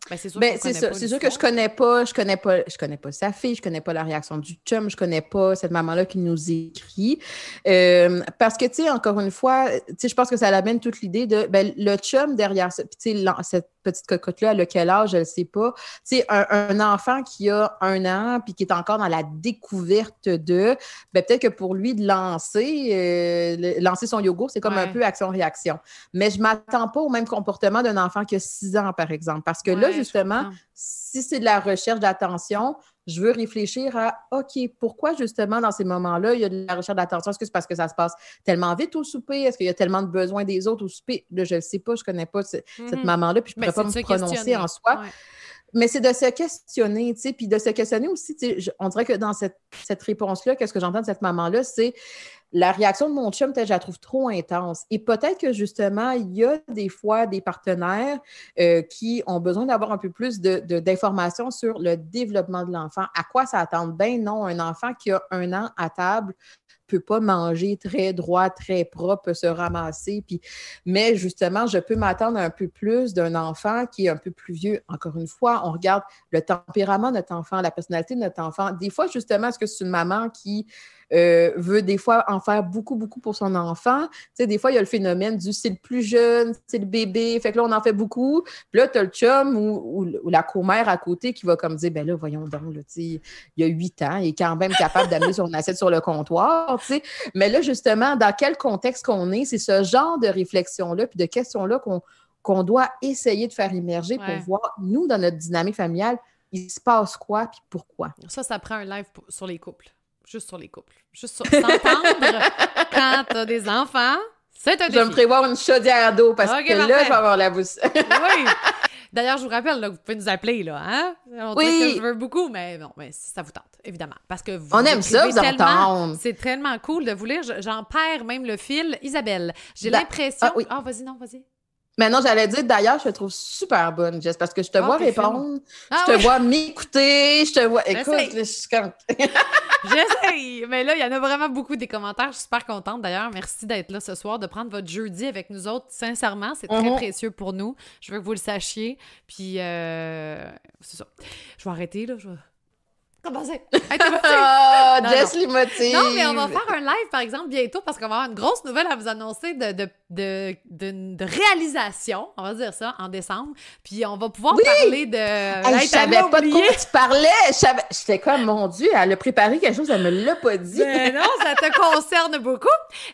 ben, c'est sûr, ben, sûr que je connais pas, je connais pas, je connais pas sa fille, je connais pas la réaction du chum, je connais pas cette maman-là qui nous écrit. Euh, parce que, tu sais, encore une fois, tu sais, je pense que ça amène toute l'idée de, ben, le chum derrière sais, cette petite cocotte-là, à quel âge, je ne sais pas. Tu sais, un, enfant qui a un an puis qui est encore dans la découverte de, ben, peut-être que pour lui, de lancer, euh, lancer son yogourt, c'est comme un peu action-réaction. Mais je ne m'attends pas au même comportement d'un enfant qui a six ans, par exemple. Parce que là, justement, si c'est de la recherche d'attention, je veux réfléchir à OK, pourquoi justement dans ces moments-là, il y a de la recherche d'attention? Est-ce que c'est parce que ça se passe tellement vite au souper? Est-ce qu'il y a tellement de besoins des autres au souper? Là, je ne sais pas, je ne connais pas cette mm-hmm. maman-là, puis je ne pourrais pas me prononcer en soi. Mais c'est de se questionner, tu sais, puis de se questionner aussi, on dirait que dans cette, réponse-là, qu'est-ce que j'entends de cette maman-là, c'est la réaction de mon chum, peut-être, je la trouve trop intense. Et peut-être que justement, il y a des fois des partenaires euh, qui ont besoin d'avoir un peu plus d'informations sur le développement de l'enfant. À quoi ça attend? Ben non, un enfant qui a un an à table peut pas manger très droit, très propre, se ramasser. Puis... Mais justement, je peux m'attendre un peu plus d'un enfant qui est un peu plus vieux. Encore une fois, on regarde le tempérament de notre enfant, la personnalité de notre enfant. Des fois, justement, est-ce que c'est une maman qui euh, veut des fois en faire beaucoup, beaucoup pour son enfant. Tu sais, des fois, il y a le phénomène du c'est le plus jeune, c'est le bébé, fait que là, on en fait beaucoup. Puis là, tu as le chum ou, la commère à côté qui va comme dire, ben là, voyons donc, là, il y a huit ans, il est quand même capable d'amener son [LAUGHS] assiette sur le comptoir. Mais là, justement, dans quel contexte qu'on est, c'est ce genre de réflexion-là, puis de questions-là qu'on qu'on doit essayer de faire immerger pour voir, nous, dans notre dynamique familiale, il se passe quoi, puis pourquoi? Ça, ça prend un live sur les couples juste sur les couples. Juste sur s'entendre [LAUGHS] quand t'as des enfants, c'est un défi. Je vais me prévoir une chaudière d'eau parce que là, je vais avoir la bousse. [LAUGHS] oui. D'ailleurs, je vous rappelle, là, vous pouvez nous appeler, là, hein? On oui. que je veux beaucoup, mais bon, mais ça vous tente, évidemment. Parce que vous On aime ça, vous entendre. C'est tellement cool de vous lire. J'en perds même le fil. Isabelle, j'ai l'impression... Ah, oui. ah, vas-y, non, vas-y. Mais non, j'allais dire d'ailleurs, je te trouve super bonne, Jess, parce que je te ah, vois répondre, ah je te vois m'écouter, je te vois. Écoute, je suis comme. [LAUGHS] J'essaye! Mais là, il y en a vraiment beaucoup des commentaires. Je suis super contente d'ailleurs. Merci d'être là ce soir, de prendre votre jeudi avec nous autres. Sincèrement, c'est très Mhm. précieux pour nous. Je veux que vous le sachiez. Puis, euh, c'est ça. Je vais arrêter, là. Je vais Hey? Ah, [LAUGHS] Non, Jess non. mais on va faire un live, par exemple, bientôt, parce qu'on va avoir une grosse nouvelle à vous annoncer de, de, de, de- de réalisation, on va dire ça, en décembre. Puis on va pouvoir Oui! parler de... Hey, je savais pas de quoi tu parlais. J'étais comme, mon Dieu, elle a préparé quelque chose, elle me l'a pas dit. Mais non, ça te concerne beaucoup.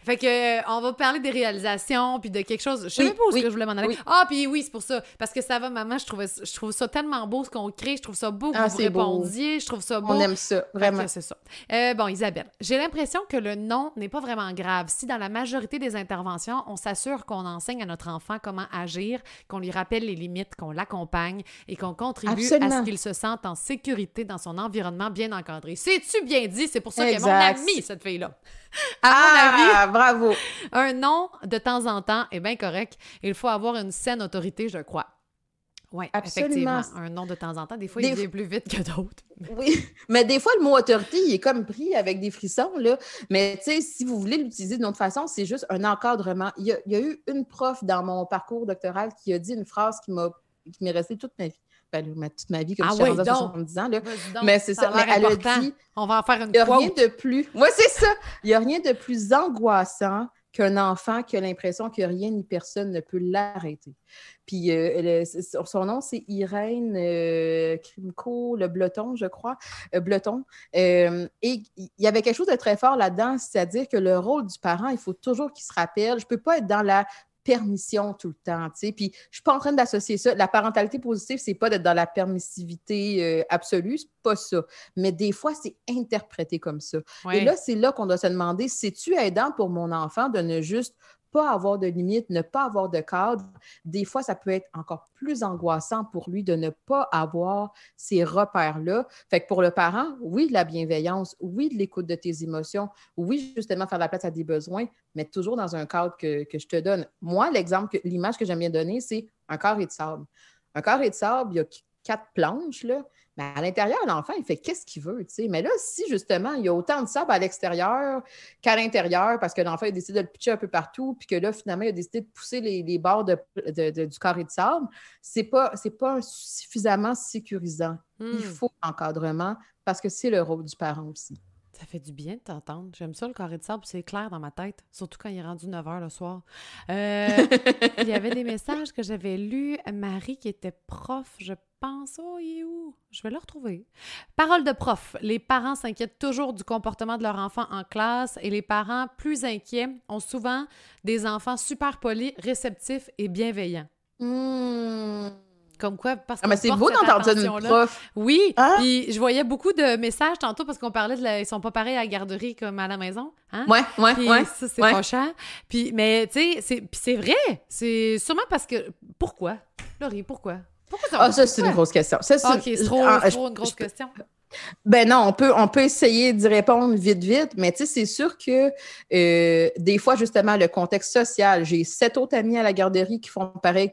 Fait que euh, on va parler des réalisations puis de quelque chose. Je sais Oui, pas où oui, que je voulais m'en aller. Ah, puis oui, c'est pour ça. Parce que ça va, maman, je trouvais, je trouve ça tellement beau ce qu'on crée. Je trouve ça beau que Ah, vous beau. répondiez. Je trouve ça beau. On aime ça, vraiment. C'est ça. Euh, bon, Isabelle, j'ai l'impression que le non n'est pas vraiment grave si dans la majorité des interventions, on s'assure qu'on enseigne à notre enfant comment agir, qu'on lui rappelle les limites, qu'on l'accompagne et qu'on contribue à ce qu'il se sente en sécurité dans son environnement bien encadré. C'est-tu bien dit? C'est pour ça qu'elle est mon amie, cette fille-là. À mon avis, Ah, bravo. un non de temps en temps est bien correct. Il faut avoir une saine autorité, je crois. Oui, Absolument. effectivement. Un non de temps en temps, des fois, Des il vient plus vite que d'autres. [LAUGHS] Oui, mais des fois, le mot autorité, il est comme pris avec des frissons, là. Mais tu sais, si vous voulez l'utiliser d'une autre façon, c'est juste un encadrement. Il y, a, il y a eu une prof dans mon parcours doctoral qui a dit une phrase qui m'a qui m'est restée toute ma vie. Ben, toute ma vie, comme Ah je suis oui, donc. 70 ans, là. Donc, Mais c'est ça. Mais elle a dit On va en faire une il n'y a rien de plus. Oui, c'est ça. Il n'y a rien de plus angoissant qu'un enfant qui a l'impression que rien ni personne ne peut l'arrêter. Puis euh, son nom, c'est Irène euh, Krimko, le Bleton, je crois. euh, Bleton. Et il y avait quelque chose de très fort là-dedans, c'est-à-dire que le rôle du parent, il faut toujours qu'il se rappelle. Je ne peux pas être dans la permission tout le temps, tu sais. Puis je suis pas en train d'associer ça. La parentalité positive, c'est pas d'être dans la permissivité euh, absolue, c'est pas ça. Mais des fois, c'est interprété comme ça. Ouais. Et là, c'est là qu'on doit se demander, c'est-tu aidant pour mon enfant de ne juste pas avoir de limite, ne pas avoir de cadre? Des fois, ça peut être encore plus angoissant pour lui de ne pas avoir ces repères-là. Fait que pour le parent, oui, de la bienveillance, oui, de l'écoute de tes émotions, oui, justement, faire la place à des besoins, mais toujours dans un cadre que, je te donne. Moi, l'exemple, l'image que j'aime bien donner, c'est un carré de sable. Un carré de sable, il y a qu- quatre planches, là. Mais à l'intérieur, l'enfant, il fait qu'est-ce qu'il veut, tu sais. Mais là, si justement, il y a autant de sable à l'extérieur qu'à l'intérieur, parce que l'enfant a décidé de le pitcher un peu partout, puis que là, finalement, il a décidé de pousser les, les bords de- de- de- du carré de sable, c'est pas, c'est pas suffisamment sécurisant. Hmm. Il faut encadrement parce que c'est le rôle du parent aussi. Ça fait du bien de t'entendre. J'aime ça, le carré de sable, c'est clair dans ma tête, surtout quand il est rendu 9 h le soir. Euh, [LAUGHS] il y avait des messages que j'avais lus. Marie, qui était prof, je pense. Oh, il est où? Je vais le retrouver. Parole de prof. Les parents s'inquiètent toujours du comportement de leur enfant en classe et les parents plus inquiets ont souvent des enfants super polis, réceptifs et bienveillants. Hmm. Comme quoi, parce Ah, mais c'est beau cette d'entendre ça d'une prof. Oui, Hein? puis je voyais beaucoup de messages tantôt parce qu'on parlait de la... ils sont pas pareils à la garderie comme à la maison, hein? Ouais, ouais, Puis ouais. ça, c'est ouais. Puis, mais, tu sais, c'est, puis c'est vrai. C'est sûrement parce que... Pourquoi? Laurie, pourquoi? Pourquoi ça? Ah, ça, c'est une grosse question. Ça, c'est OK, c'est trop, Ah, trop une grosse je- question. Ben non, on peut, on peut essayer d'y répondre vite, vite, mais tu sais, c'est sûr que euh, des fois, justement, le contexte social, j'ai sept autres amis à la garderie qui font pareil,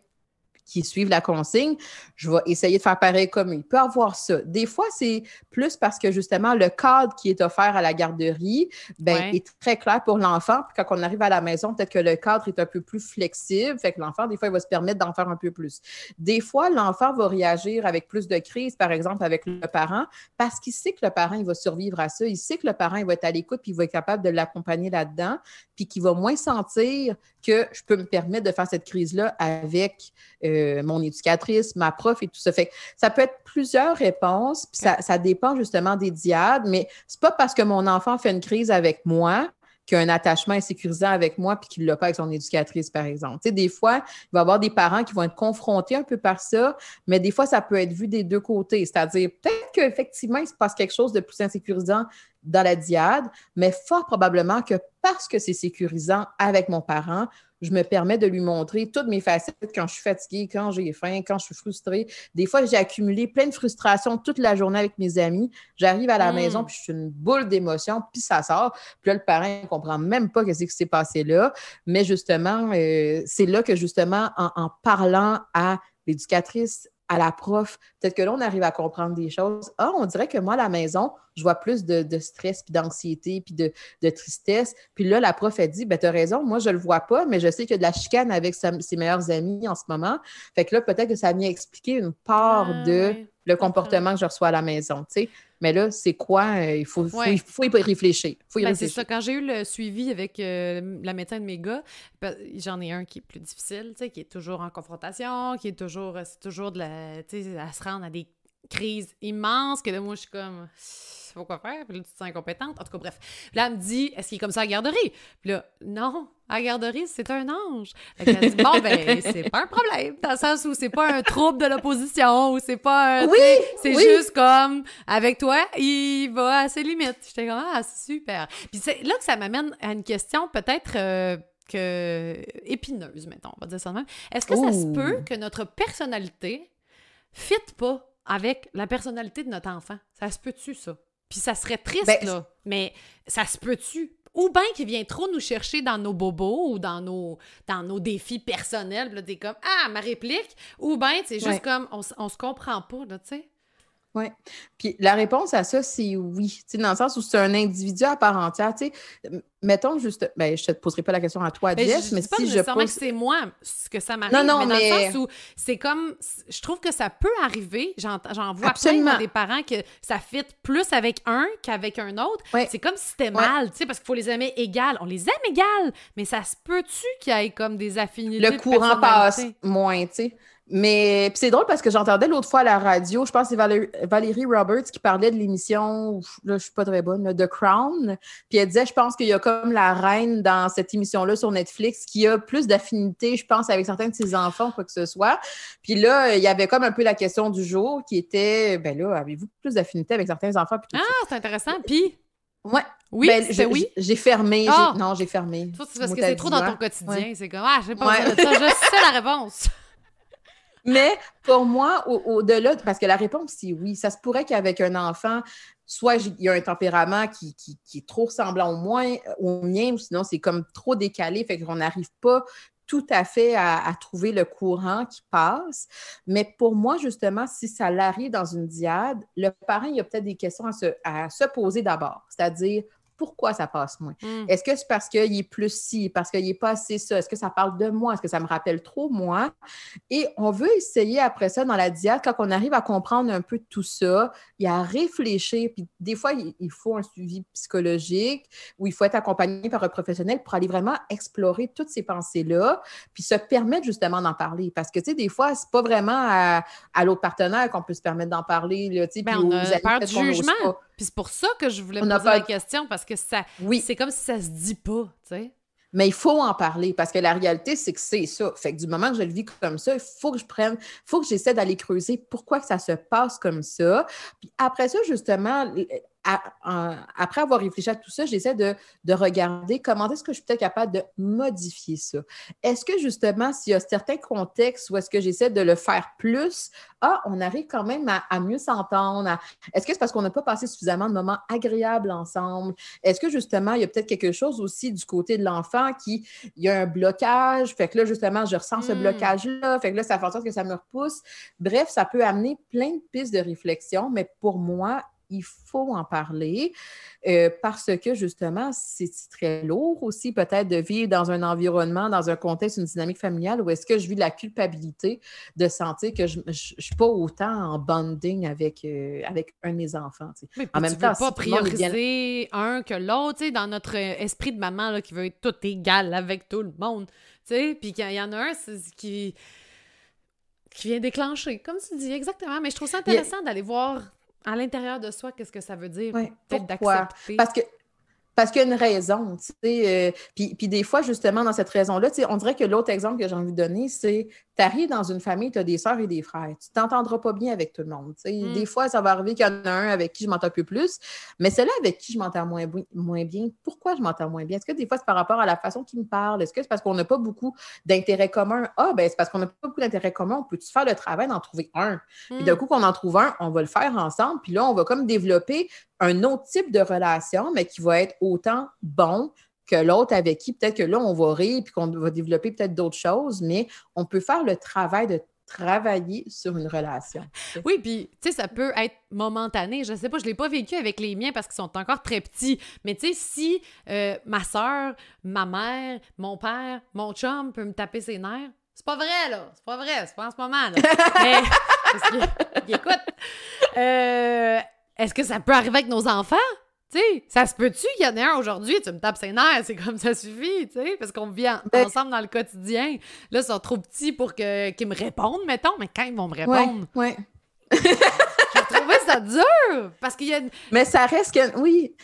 qui suivent la consigne. Je vais essayer de faire pareil comme eux. Il peut avoir ça. Des fois, c'est plus parce que justement, le cadre qui est offert à la garderie ben, Ouais. est très clair pour l'enfant. Puis quand on arrive à la maison, peut-être que le cadre est un peu plus flexible. Fait que l'enfant, des fois, il va se permettre d'en faire un peu plus. Des fois, l'enfant va réagir avec plus de crise, par exemple, avec le parent, parce qu'il sait que le parent, il va survivre à ça. Il sait que le parent, il va être à l'écoute, puis il va être capable de l'accompagner là-dedans, puis qu'il va moins sentir que je peux me permettre de faire cette crise-là avec euh, mon éducatrice, ma prof et tout ça. Fait que ça peut être plusieurs réponses, puis ça, ça dépend justement des diades, mais c'est pas parce que mon enfant fait une crise avec moi qu'il a un attachement insécurisant avec moi puis qu'il ne l'a pas avec son éducatrice, par exemple. Tu sais, des fois, il va y avoir des parents qui vont être confrontés un peu par ça, mais des fois, ça peut être vu des deux côtés. C'est-à-dire, peut-être qu'effectivement, il se passe quelque chose de plus insécurisant dans la diade, mais fort probablement que parce que c'est sécurisant avec mon parent, je me permets de lui montrer toutes mes facettes quand je suis fatiguée, quand j'ai faim, quand je suis frustrée. Des fois, j'ai accumulé plein de frustrations toute la journée avec mes amis. J'arrive à la maison, puis je suis une boule d'émotions, puis ça sort. Puis là, le parent ne comprend même pas ce qui s'est passé là. Mais justement, euh, c'est là que justement, en, en parlant à l'éducatrice, à la prof. Peut-être que là, on arrive à comprendre des choses. Ah, on dirait que moi, à la maison, je vois plus de, stress, puis d'anxiété, puis de, tristesse. Puis là, la prof, a dit, ben, tu as raison, moi, je le vois pas, mais je sais qu'il y a de la chicane avec ses meilleurs amis en ce moment. Fait que là, peut-être que ça vient expliquer une part ah, de le comportement que je reçois à la maison, tu sais. Mais là, c'est quoi? Euh, il faut, faut, faut, y réfléchir. Ben, c'est ça. Quand j'ai eu le suivi avec euh, la médecin de mes gars, ben, j'en ai un qui est plus difficile, tu sais, qui est toujours en confrontation, qui est toujours, c'est toujours de la, tu sais, à se rendre à des crises immenses, que là, moi, je suis comme [SIGHS] faut quoi faire? Puis là, tu te sens incompétente. En tout cas, bref. Puis là, elle me dit, est-ce qu'il est comme ça à la garderie? Puis là, non, à la garderie, c'est un ange. Fait elle dit, bon, ben, [LAUGHS] c'est pas un problème. Dans le sens où c'est pas un trouble de l'opposition ou c'est pas un. Oui! C'est juste comme, avec toi, il va à ses limites. J'étais comme, ah, super. Puis c'est là que ça m'amène à une question peut-être. Euh, que épineuse, mettons, on va dire ça de même. Est-ce que ça se peut que notre personnalité fit pas avec la personnalité de notre enfant? Ça se peut-tu, ça? Puis ça serait triste, ben, là. Mais ça se peut-tu? Ou bien qu'il vient trop nous chercher dans nos bobos ou dans nos, dans nos défis personnels. Là, t'es comme, ah, ma réplique. Ou bien, c'est juste comme, on, on se comprend pas, là, tu sais. Oui. Puis la réponse à ça, c'est oui. sais, dans le sens où c'est un individu à part entière. sais, mettons juste. Ben, je te poserai pas la question à toi, Jess, mais, si je pose... que c'est moi ce que ça m'arrive. Non, non, mais, dans le sens où c'est comme. Je trouve que ça peut arriver. J'en vois plein des parents que ça fit plus avec un qu'avec un autre. C'est comme si c'était mal, tu sais, parce qu'il faut les aimer égales. On les aime égales, mais ça se peut-tu qu'il y ait comme des affinités? Le courant passe moins, tu sais? Mais c'est drôle parce que j'entendais l'autre fois à la radio, je pense que c'est Valérie, Roberts qui parlait de l'émission, là, je suis pas très bonne, The Crown. Puis elle disait, je pense qu'il y a comme la reine dans cette émission-là sur Netflix qui a plus d'affinité, je pense, avec certains de ses enfants, quoi que ce soit. Puis là, il y avait comme un peu la question du jour qui était, ben là, avez-vous plus d'affinité avec certains enfants? ah, c'est intéressant. Puis? Ouais. Oui, ben, oui? J'ai fermé. Ah! Non, j'ai fermé. C'est parce que c'est trop dans ton quotidien. C'est comme, ah, je sais pas ça. Je sais la réponse. [LAUGHS] Mais pour moi, au-delà, parce que la réponse, c'est oui. Ça se pourrait qu'avec un enfant, soit il y a un tempérament qui, est trop ressemblant au, moins, au mien, ou sinon c'est comme trop décalé, fait qu'on n'arrive pas tout à fait à, trouver le courant qui passe. Mais pour moi, justement, si ça l'arrive dans une diade, le parent, il y a peut-être des questions à se, à se poser d'abord. C'est-à-dire, pourquoi ça passe moins? Hmm. Est-ce que c'est parce qu'il est plus ci, parce qu'il n'est pas assez ça? Est-ce que ça parle de moi? Est-ce que ça me rappelle trop moi? Et on veut essayer après ça, dans la diade, quand on arrive à comprendre un peu tout ça, a à réfléchir. Puis des fois, il faut un suivi psychologique ou il faut être accompagné par un professionnel pour aller vraiment explorer toutes ces pensées-là, puis se permettre justement d'en parler. Parce que, tu sais, des fois, c'est pas vraiment à, l'autre partenaire qu'on peut se permettre d'en parler. Là, ben, on a peur du jugement. Puis c'est pour ça que je voulais poser la question, parce que ça, oui. c'est comme si ça se dit pas, tu sais. Mais il faut en parler parce que la réalité, c'est que c'est ça. Fait que du moment que je le vis comme ça, il faut que je prenne, il faut que j'essaie d'aller creuser pourquoi que ça se passe comme ça. Puis après ça, justement, après avoir réfléchi à tout ça, j'essaie de, regarder comment est-ce que je suis peut-être capable de modifier ça. Est-ce que justement, s'il y a certains contextes où est-ce que j'essaie de le faire plus, ah, on arrive quand même à, mieux s'entendre. Est-ce que c'est parce qu'on n'a pas passé suffisamment de moments agréables ensemble? Est-ce que justement, il y a peut-être quelque chose aussi du côté de l'enfant qui, il y a un blocage, fait que là, justement, je ressens ce hmm. blocage-là, fait que là, ça fait en sorte que ça me repousse. Bref, ça peut amener plein de pistes de réflexion, mais pour moi, il faut en parler euh, parce que justement, c'est très lourd aussi peut-être de vivre dans un environnement, dans un contexte, une dynamique familiale où est-ce que je vis la culpabilité de sentir que je ne suis pas autant en bonding avec, euh, avec un de mes enfants. en même temps, pas prioriser un que l'autre, dans notre esprit de maman là, qui veut être tout égal avec tout le monde. Puis qu'il y en a un qui qui vient déclencher, comme tu dis, exactement. Mais je trouve ça intéressant d'aller voir à l'intérieur de soi, qu'est-ce que ça veut dire? Peut-être d'accepter? Parce que parce qu'il y a une raison, tu sais. Euh, puis, puis, des fois, justement, dans cette raison-là, tu sais, on dirait que l'autre exemple que j'ai envie de donner, c'est tu arrives dans une famille, tu as des sœurs et des frères. Tu t'entendras pas bien avec tout le monde. Mm. Des fois, ça va arriver qu'il y en a un avec qui je m'entends un peu plus, mais là avec qui je m'entends moins, moins bien. Pourquoi je m'entends moins bien? Est-ce que des fois, c'est par rapport à la façon qu'il me parle? Est-ce que c'est parce qu'on n'a pas beaucoup d'intérêts communs? Ah, ben c'est parce qu'on n'a pas beaucoup d'intérêts communs. On peut-tu faire le travail d'en trouver un? Puis d'un mm. coup, qu'on en trouve un, on va le faire ensemble. Puis là, on va comme développer un autre type de relation, mais qui va être autant bon que l'autre avec qui peut-être que là, on va rire puis qu'on va développer peut-être d'autres choses, mais on peut faire le travail de travailler sur une relation. Oui, puis, tu sais, ça peut être momentané. Je sais pas, je l'ai pas vécu avec les miens parce qu'ils sont encore très petits. Mais, tu sais, si euh, ma soeur, ma mère, mon père, mon chum peut me taper ses nerfs, c'est pas vrai, là. C'est pas vrai. C'est pas en ce moment, là. [LAUGHS] Mais, parce que, écoute, euh, est-ce que ça peut arriver avec nos enfants? Tu sais, ça se peut-tu qu'il y en ait un aujourd'hui, tu me tapes ses nerfs, c'est comme ça suffit, tu sais, parce qu'on vit ben ensemble dans le quotidien. Là, ils sont trop petits pour que, qu'ils me répondent, mettons, mais quand ils vont me répondre. Ouais, ça dur parce qu'il y a. Mais ça reste que, oui,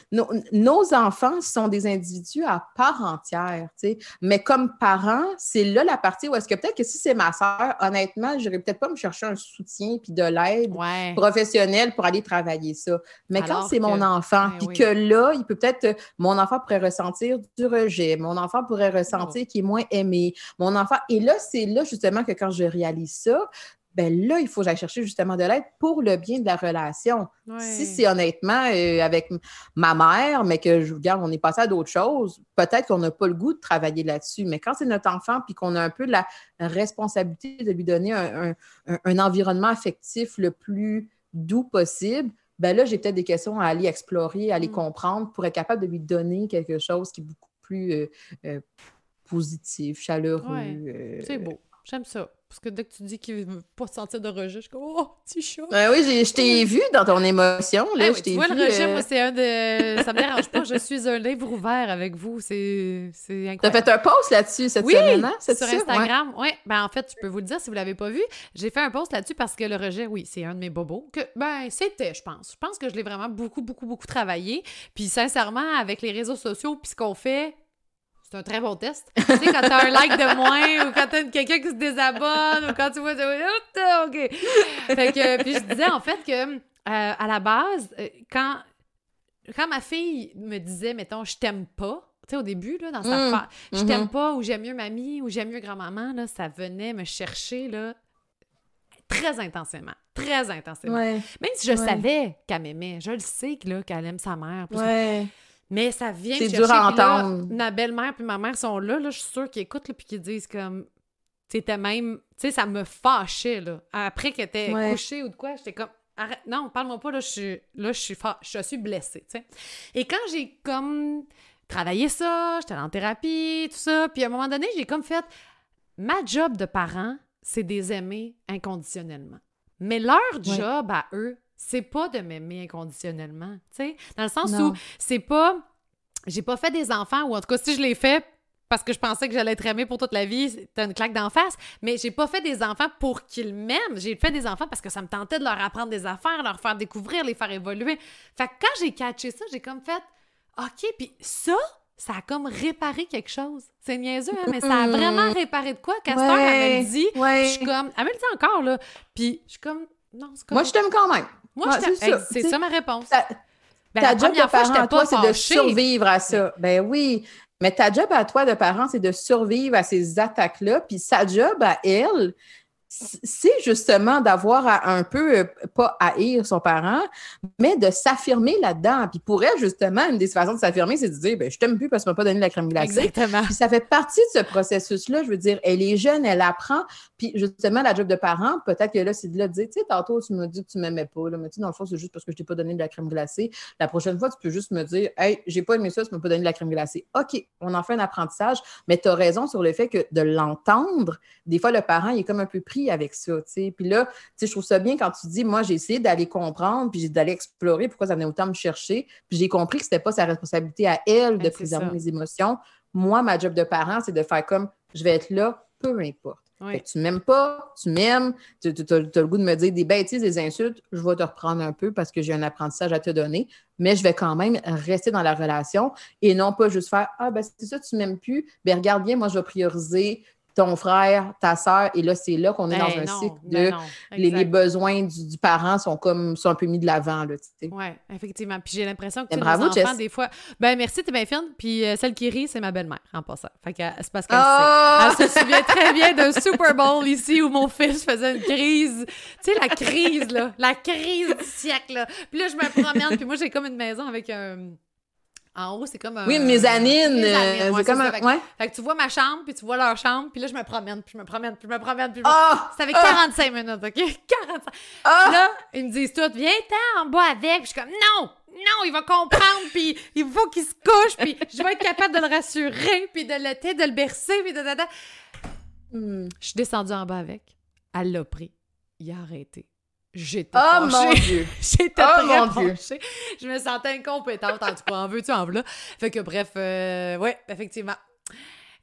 nos enfants sont des individus à part entière, tu sais. Mais comme parents, c'est là la partie où est-ce que peut-être que si c'est ma soeur, honnêtement, je peut-être pas me chercher un soutien puis de l'aide professionnelle pour aller travailler ça. Mais quand c'est mon enfant, ben puis que là, il peut peut-être, mon enfant pourrait ressentir du rejet, mon enfant pourrait ressentir oh. qu'il est moins aimé, mon enfant, et là, c'est là justement que quand je réalise ça, ben là, il faut que j'aille chercher justement de l'aide pour le bien de la relation. Si c'est honnêtement euh, avec ma mère, mais que je regarde, on est passé à d'autres choses, peut-être qu'on n'a pas le goût de travailler là-dessus. Mais quand c'est notre enfant, puis qu'on a un peu de la responsabilité de lui donner un, environnement affectif le plus doux possible, ben là, j'ai peut-être des questions à aller explorer, à aller mm. comprendre pour être capable de lui donner quelque chose qui est beaucoup plus euh, euh, positif, chaleureux. c'est beau. J'aime ça. Parce que dès que tu dis qu'il veut pas sentir de rejet, je suis comme Oh, petit chat! Ben oui, je t'ai vu dans ton émotion. Là, ben tu vois, le rejet, moi, euh, c'est un de. Ça me dérange pas. Je suis un livre ouvert avec vous. C'est incroyable. T'as fait un post là-dessus cette semaine, hein? sur Instagram. Oui. Ouais. Ben, en fait, je peux vous le dire si vous l'avez pas vu. J'ai fait un post là-dessus parce que le rejet, oui, c'est un de mes bobos. Que, ben, c'était, je pense. Je pense que je l'ai vraiment beaucoup, beaucoup, beaucoup travaillé. Puis, sincèrement, avec les réseaux sociaux, puis ce qu'on fait, c'est un très bon test. tu sais, quand t'as un like de moins ou quand t'as quelqu'un qui se désabonne ou quand tu vois... OK. Fait que, puis je disais en fait que, euh, à la base, euh, quand, quand ma fille me disait, mettons, je t'aime pas, tu sais, au début, là, dans sa mmh. je t'aime mmh. pas, ou j'aime mieux mamie, ou j'aime mieux grand-maman, là, ça venait me chercher, là, très intensément. Très intensément. Même si je savais qu'elle m'aimait, je le sais qu'elle aime sa mère. Ouais. Mais ça vient C'est dur à entendre. ma belle-mère puis ma mère sont là, là je suis sûre qu'ils écoutent puis qu'ils disent comme c'était même tu sais ça me fâchait là. Après qu'elle était couchée ou de quoi, j'étais comme arrête non, parle-moi pas là, je suis là je suis je suis blessée, tu sais. Et quand j'ai comme travaillé ça, j'étais en thérapie, tout ça, puis à un moment donné, j'ai comme fait ma job de parent, c'est des aimer inconditionnellement. Mais leur job à eux, c'est pas de m'aimer inconditionnellement, tu sais, dans le sens où c'est pas j'ai pas fait des enfants ou en tout cas si je l'ai fait parce que je pensais que j'allais être aimée pour toute la vie, c'était une claque d'en face, mais j'ai pas fait des enfants pour qu'ils m'aiment, j'ai fait des enfants parce que ça me tentait de leur apprendre des affaires, leur faire découvrir, les faire évoluer. Fait que quand j'ai catché ça, j'ai comme fait OK, puis ça ça a comme réparé quelque chose. C'est niaiseux, hein, mais ça a vraiment réparé de quoi? Castor, elle me dit, je suis comme, elle me le dit encore, là, puis je suis comme, non, c'est comme... Moi, je t'aime quand même. Moi, c'est ça. ma réponse. Ben, ta job de parent à toi, c'est de survivre à ça. Ben oui. Mais ta job à toi de parent, c'est de survivre à ces attaques-là. Puis sa job à elle, c'est justement d'avoir un peu, euh, pas haïr son parent, mais de s'affirmer là-dedans. Puis pour elle, justement, une des façons de s'affirmer, c'est de dire ben, Je t'aime plus parce que tu m'as pas donné la crème glacée. Exactement. Puis ça fait partie de ce processus-là. Je veux dire, elle est jeune, elle apprend. Puis justement, la job de parent, peut-être que là, c'est de là de dire Tu sais, tantôt, tu m'as dit que tu m'aimais pas. Là, mais tu sais, dans le fond, c'est juste parce que je t'ai pas donné de la crème glacée. La prochaine fois, tu peux juste me dire Hey, j'ai pas aimé ça, tu m'as pas donné de la crème glacée. OK, on en fait un apprentissage, mais tu as raison sur le fait que de l'entendre, des fois, le parent, il est comme un peu pris avec ça. sais. Puis là, je trouve ça bien quand tu dis, moi, j'ai essayé d'aller comprendre, puis d'aller explorer pourquoi ça venait autant me chercher. Puis j'ai compris que ce n'était pas sa responsabilité à elle de préserver mes émotions. Moi, ma job de parent, c'est de faire comme, je vais être là, peu importe. Tu tu m'aimes pas, tu m'aimes, tu as, le goût de me dire des bêtises, des insultes, je vais te reprendre un peu parce que j'ai un apprentissage à te donner, mais je vais quand même rester dans la relation et non pas juste faire Ah, ben c'est ça, tu m'aimes plus, ben regarde bien, moi je vais prioriser ton frère, ta soeur, et là, c'est là qu'on est dans ben un cycle de ben les, besoins du, parent sont comme sont un peu mis de l'avant. Oui, effectivement. Puis j'ai l'impression que tu bravo, enfants, des fois. Ben merci, t'es bien fine. Puis euh, celle qui rit, c'est ma belle-mère en passant. Fait que c'est parce qu'elle oh! Se souvient très bien d'un [LAUGHS] Super Bowl ici où mon fils faisait une crise. Tu sais, la crise, là. La crise du siècle, là. Puis là, je me promène, puis moi, j'ai comme une maison avec un En haut, c'est comme un. Oui, une mezzanine. euh, ouais, c'est comme ça. un. Fait que- Ouais. Fait que tu vois ma chambre, puis tu vois leur chambre, puis là, je me promène, puis je me promène, puis je me promène, puis je me... Ah! Ça fait Ah! 45 minutes, OK? [LAUGHS] 45. Ah! Là, ils me disent tout, viens-t'en en bas avec. Puis je suis comme, non! Non, il va comprendre, puis il faut qu'il se couche, puis je vais être capable de le rassurer, puis de le, de le bercer, puis de... de- de- Hmm. Je suis descendue en bas avec. Elle l'a pris. Il a arrêté. J'étais Oh mon. Dieu! [LAUGHS] J'étais Oh, très mon Dieu. fâchée. Je me sentais incompétente. En tout cas, en veux-tu, en voilà. Fait que bref, euh, ouais, effectivement.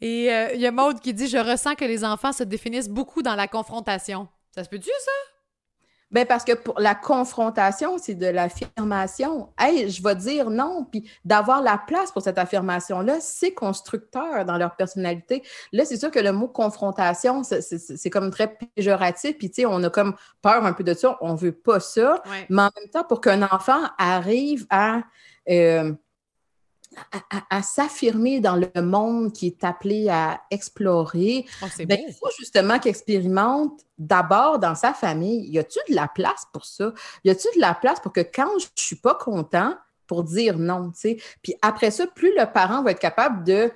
Et euh, il y a Maude qui dit « Je ressens que les enfants se définissent beaucoup dans la confrontation. » Ça se peut-tu, ça? Ben parce que pour la confrontation, c'est de l'affirmation. Hey, je vais dire non, puis d'avoir la place pour cette affirmation-là, c'est constructeur dans leur personnalité. Là, c'est sûr que le mot confrontation, c'est- comme très péjoratif, puis tu sais, on a comme peur un peu de ça, on veut pas ça. Ouais. Mais en même temps, pour qu'un enfant arrive à, euh, à, à- à s'affirmer dans le monde qui est appelé à explorer, Oh, ben, il faut justement qu'il expérimente d'abord dans sa famille. Y a-tu de la place pour ça? Y a-tu de la place pour que quand je suis pas content, pour dire non, tu sais? Puis après ça, plus le parent va être capable de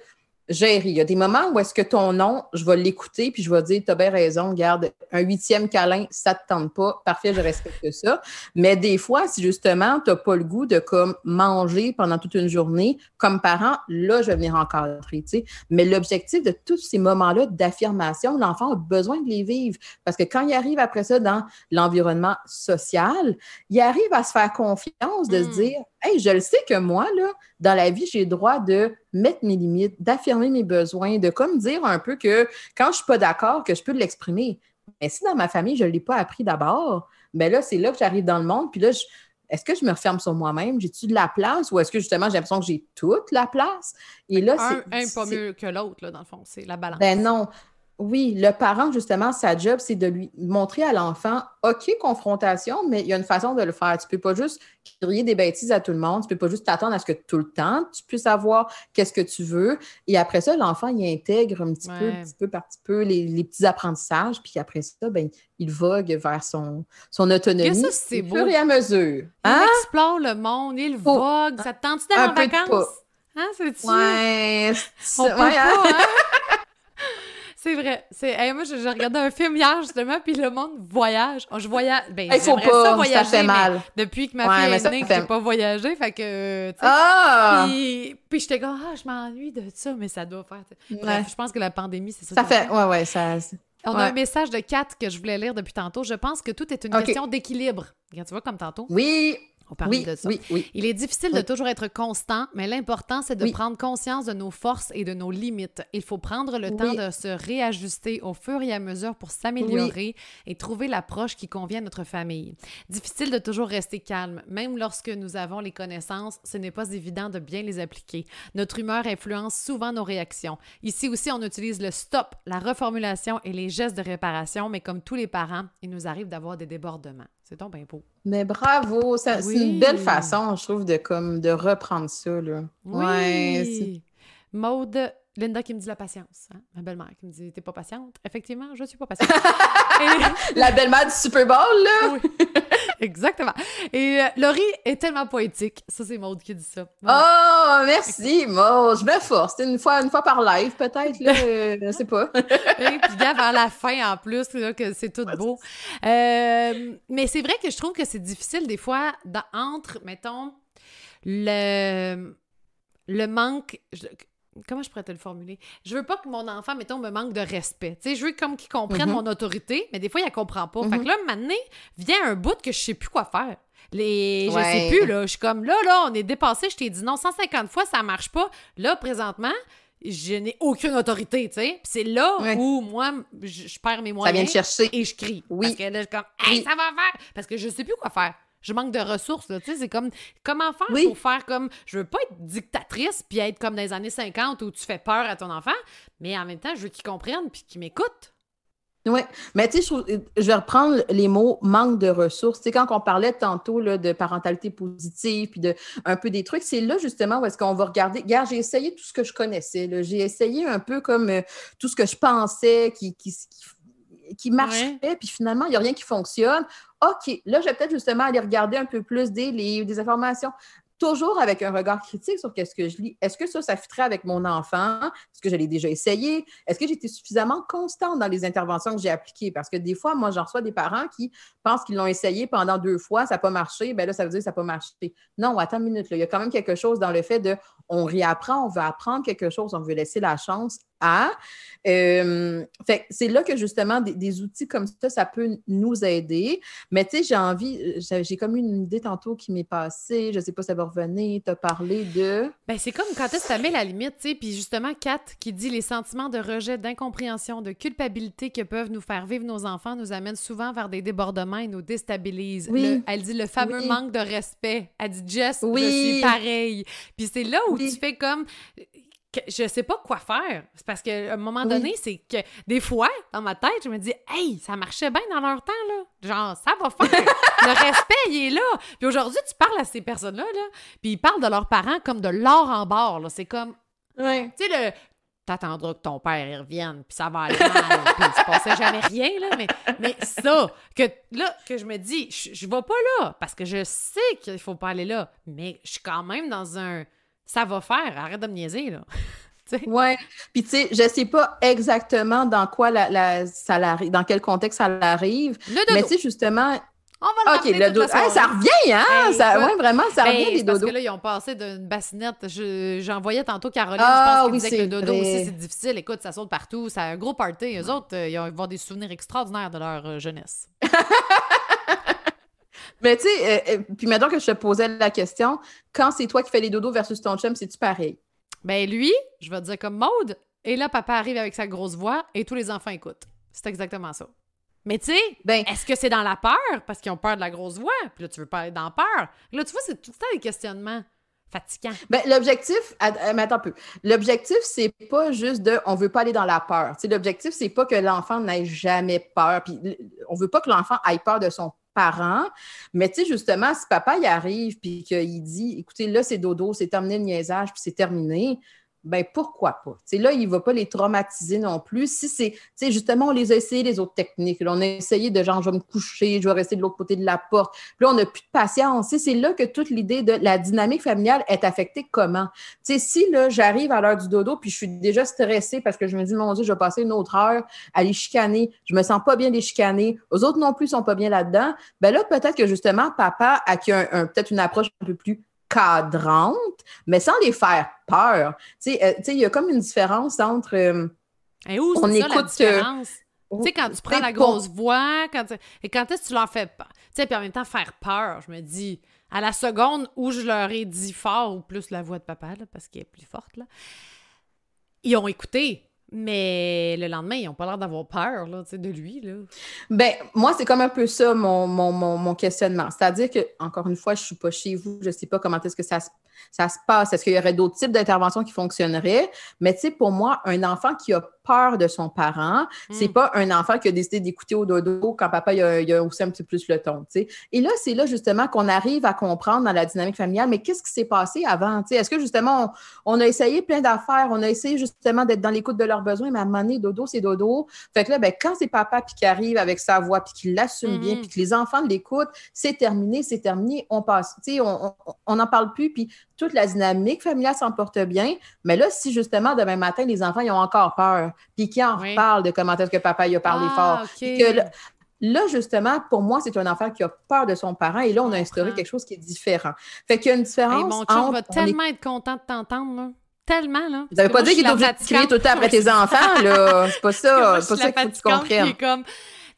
gérer. Il y a des moments où est-ce que ton non, je vais l'écouter, puis je vais dire, t'as bien raison, garde un huitième câlin, ça te tente pas, parfait, je respecte [LAUGHS] ça. Mais des fois, si justement, t'as pas le goût de comme manger pendant toute une journée, comme parent, là, je vais venir encadrer, tu sais. Mais l'objectif de tous ces moments-là d'affirmation, l'enfant a besoin de les vivre. Parce que quand il arrive après ça dans l'environnement social, il arrive à se faire confiance, de Mm. se dire Hey, je le sais que moi, là, dans la vie, j'ai le droit de mettre mes limites, d'affirmer mes besoins, de comme dire un peu que quand je suis pas d'accord, que je peux l'exprimer. Mais si dans ma famille, je ne l'ai pas appris d'abord, mais là, c'est là que j'arrive dans le monde, puis là, je- est-ce que je me referme sur moi-même? J'ai-tu de la place ou est-ce que justement j'ai l'impression que j'ai toute la place? Et là, Un, c'est. un pas c'est- mieux que l'autre, là, dans le fond. C'est la balance. ben non. Oui, le parent, justement, sa job, c'est de lui montrer à l'enfant, OK, confrontation, mais il y a une façon de le faire. Tu peux pas juste crier des bêtises à tout le monde. Tu peux pas juste t'attendre à ce que tout le temps, tu puisses savoir qu'est-ce que tu veux. Et après ça, l'enfant, il intègre un petit peu, petit peu par petit peu les, les petits apprentissages. Puis après ça, ben, il vogue vers son, son autonomie. Que ça, c'est au beau. fur et à mesure. Il Hein? explore le monde, il vogue. Ça te tente-tu d'aller en vacances? Hein, c'est-tu? Ouais. c'est- On peut ouais, hein? pas, hein? [LAUGHS] C'est vrai. C'est... hey, moi, j'ai regardé un film hier, justement, puis le monde voyage. Oh, je voyage. Ben, Il faut pas, ça ça voyager, fait mais mal. depuis que ma fille est ça née, que fait- j'ai pas voyagé, fait que, sais, Ah! Puis, puis j'étais comme, ah, je m'ennuie de ça, mais ça doit faire. Ouais. Bref, je pense que la pandémie, c'est ça. Ça fait, ouais, ouais, ça. On a un message de Kat que je voulais lire depuis tantôt. Je pense que tout est une question d'équilibre. Regarde, Tu vois, comme tantôt, Oui, on oui, de ça. oui, oui. Il est difficile de toujours être constant, mais l'important, c'est de prendre conscience de nos forces et de nos limites. Il faut prendre le temps de se réajuster au fur et à mesure pour s'améliorer et trouver l'approche qui convient à notre famille. Difficile de toujours rester calme. Même lorsque nous avons les connaissances, ce n'est pas évident de bien les appliquer. Notre humeur influence souvent nos réactions. Ici aussi, on utilise le stop, la reformulation et les gestes de réparation, mais comme tous les parents, il nous arrive d'avoir des débordements. C'est donc bien beau. Mais bravo, ça- c'est une belle façon, je trouve, de comme de reprendre ça là. Ouais, Oui! Maude, Linda qui me dit la patience. hein? Ma belle-mère qui me dit T'es pas patiente Effectivement, je suis pas patiente. [LAUGHS] Et- [LAUGHS] la belle-mère du Super Bowl là. Oui, [LAUGHS] exactement. Et euh, Laurie est tellement poétique. Ça, c'est Maude qui dit ça. Oh, merci, Maud. Je me force. Une fois, une fois par live, peut-être, là. euh, je sais pas. Et puis, gars, vers la fin, en plus, là, que c'est tout beau. Euh, mais c'est vrai que je trouve que c'est difficile, des fois, entre, mettons, le, le manque. je- comment je pourrais te le formuler? Je veux pas que mon enfant, mettons, me manque de respect. Tu sais, je veux comme qu'il comprenne Mhm. mon autorité, mais des fois, il ne comprend pas. Fait Mhm. que là, maintenant, vient un bout que je sais plus quoi faire. Les... Je sais Ouais. plus, là. Je suis comme, là, là, on est dépassé. Je t'ai dit non 150 fois, ça marche pas. Là, présentement, je n'ai aucune autorité, tu sais. Puis c'est là Ouais. où, moi, je, je perds mes Ça moyens. vient de chercher. Et je crie. Oui. Parce que là, je suis comme, hey, Oui. ça va faire. Parce que je sais plus quoi faire. Je manque de ressources, là. Tu sais, c'est comme, comment faire Oui. pour faire comme, je veux pas être dictatrice puis être comme dans les années 50 où tu fais peur à ton enfant, mais en même temps, je veux qu'il comprenne puis qu'il m'écoute. Oui, mais tu sais, je, vais reprendre les mots manque de ressources. Tu sais, quand on parlait tantôt là, de parentalité positive, puis de un peu des trucs, c'est là justement où est-ce qu'on va regarder. Regarde, j'ai essayé tout ce que je connaissais. J'ai essayé un peu comme euh, tout ce que je pensais qui, qui, qui, qui marcherait, puis finalement, il n'y a rien qui fonctionne. OK, là, je vais peut-être justement aller regarder un peu plus des livres, des informations. toujours avec un regard critique sur ce que je lis. Est-ce que ça, ça fitterait avec mon enfant? Est-ce que je l'ai déjà essayé? Est-ce que j'étais suffisamment constante dans les interventions que j'ai appliquées? Parce que des fois, moi, j'en reçois des parents qui pensent qu'ils l'ont essayé pendant deux fois, ça n'a pas marché, bien là, ça veut dire que ça n'a pas marché. Non, attends une minute, là. il y a quand même quelque chose dans le fait de on réapprend, on veut apprendre quelque chose, on veut laisser la chance à. Euh, fait c'est là que justement des, outils comme ça, ça peut nous aider. Mais tu sais, j'ai envie, j'ai comme une idée tantôt qui m'est passée, je sais pas si ça va revenir, tu as parlé de. Ben, c'est comme quand est-ce que la limite, tu sais, puis justement, Kat qui dit les sentiments de rejet, d'incompréhension, de culpabilité que peuvent nous faire vivre nos enfants nous amènent souvent vers des débordements et nous déstabilisent. Oui. elle dit le fameux manque de respect. Elle dit Jess, oui. je suis pareil. Puis c'est là où tu fais comme je sais pas quoi faire. C'est parce qu'à un moment donné, c'est que des fois, dans ma tête, je me dis Hey, ça marchait bien dans leur temps, là. Genre, ça va faire. le respect, il est là. Puis aujourd'hui, tu parles à ces personnes-là, là, puis ils parlent de leurs parents comme de l'or en bord. Là. C'est comme. Ouais. Tu sais, le. T'attendras que ton père revienne, puis ça va aller mal, [LAUGHS] puis il se passait jamais rien, là. Mais, mais ça, que là, que je me dis, je, je vais pas là, parce que je sais qu'il faut pas aller là, mais je suis quand même dans un ça va faire. Arrête de me niaiser, là. [LAUGHS] Oui. Puis, tu sais, je sais pas exactement dans quoi la, la ça dans quel contexte ça arrive. Mais, tu sais, justement. On va OK, le dodo. ça revient, hein? ça, ouais, vraiment, ça revient des dodos. Parce que là, ils ont passé d'une bassinette. J'en voyais tantôt Caroline, ah, je pense oui, disait que le dodo aussi, c'est difficile. Écoute, ça saute partout. C'est un gros party. Eux autres, euh, ils vont avoir des souvenirs extraordinaires de leur euh, jeunesse. [LAUGHS] Mais tu sais, euh, euh, puis maintenant que je te posais la question, quand c'est toi qui fais les dodos versus ton chum, c'est-tu pareil? Ben lui, je vais te dire comme Maude, et là, papa arrive avec sa grosse voix et tous les enfants écoutent. C'est exactement ça. Mais tu sais, ben, est-ce que c'est dans la peur? Parce qu'ils ont peur de la grosse voix? Puis là, tu veux pas être dans peur. Là, tu vois, c'est tout le temps des questionnements fatigants. Ben, l'objectif, mais attends un peu. L'objectif, c'est pas juste de on veut pas aller dans la peur. l'objectif, c'est pas que l'enfant n'ait jamais peur. Puis on veut pas que l'enfant ait peur de son parents. Mais tu sais, justement, si papa y arrive puis qu'il dit écoutez, là, c'est dodo, c'est terminé le niaisage, puis c'est terminé, ben pourquoi pas? sais, là, il ne va pas les traumatiser non plus. Si c'est, justement, on les a essayé, les autres techniques. on a essayé de genre, je vais me coucher, je vais rester de l'autre côté de la porte. Là, on n'a plus de patience. C'est là que toute l'idée de la dynamique familiale est affectée comment? sais, si là, j'arrive à l'heure du dodo, puis je suis déjà stressée parce que je me dis, mon Dieu, je vais passer une autre heure à les chicaner, je me sens pas bien les chicaner, aux autres non plus sont pas bien là-dedans, ben là, peut-être que justement, papa a un, peut-être une approche un peu plus cadrante, mais sans les faire peur. Tu sais, euh, il y a comme une différence entre. Euh, Et où, on écoute. La différence? tu sais, quand tu prends la grosse voix, quand et quand est-ce que tu leur fais peur? Tu sais, puis en même temps, faire peur, je me dis, à la seconde où je leur ai dit fort, ou plus la voix de papa, là, parce qu'elle est plus forte, là, ils ont écouté. Mais le lendemain, ils n'ont pas l'air d'avoir peur là, de lui. Là. Ben, moi, c'est comme un peu ça mon, mon, mon, questionnement. C'est-à-dire que, encore une fois, je ne suis pas chez vous, je ne sais pas comment est-ce que ça se ça se passe? Est-ce qu'il y aurait d'autres types d'interventions qui fonctionneraient? Mais tu sais, pour moi, un enfant qui a peur de son parent, c'est hmm. pas un enfant qui a décidé d'écouter au dodo quand papa il a, aussi un petit peu plus le ton. Et là, c'est là justement qu'on arrive à comprendre dans la dynamique familiale, mais qu'est-ce qui s'est passé avant? Est-ce que justement, on, a essayé plein d'affaires, on a essayé justement d'être dans l'écoute de leurs besoins, mais à un moment donné, dodo, c'est dodo. Fait que là, ben, quand c'est papa puis qui arrive avec sa voix, puis qui l'assume bien, hmm. puis que les enfants l'écoutent, c'est terminé, c'est terminé, on passe. Tu sais, on n'en parle plus, puis toute la dynamique familiale s'en porte bien. Mais là, si justement demain matin, les enfants ils ont encore peur, puis qui en reparlent de comment est-ce que papa il a parlé ah, fort. là, justement, pour moi, c'est un enfant qui a peur de son parent et là, on a instauré quelque chose qui est différent. Fait qu'il y a une différence. mon chum va tellement être content de t'entendre, Tellement, là. Vous n'avez pas dit qu'il est obligé de crier tout le temps après tes enfants, là. [LAUGHS] C'est pas ça. C'est pas ça qu'il faut que tu comprennes. comme,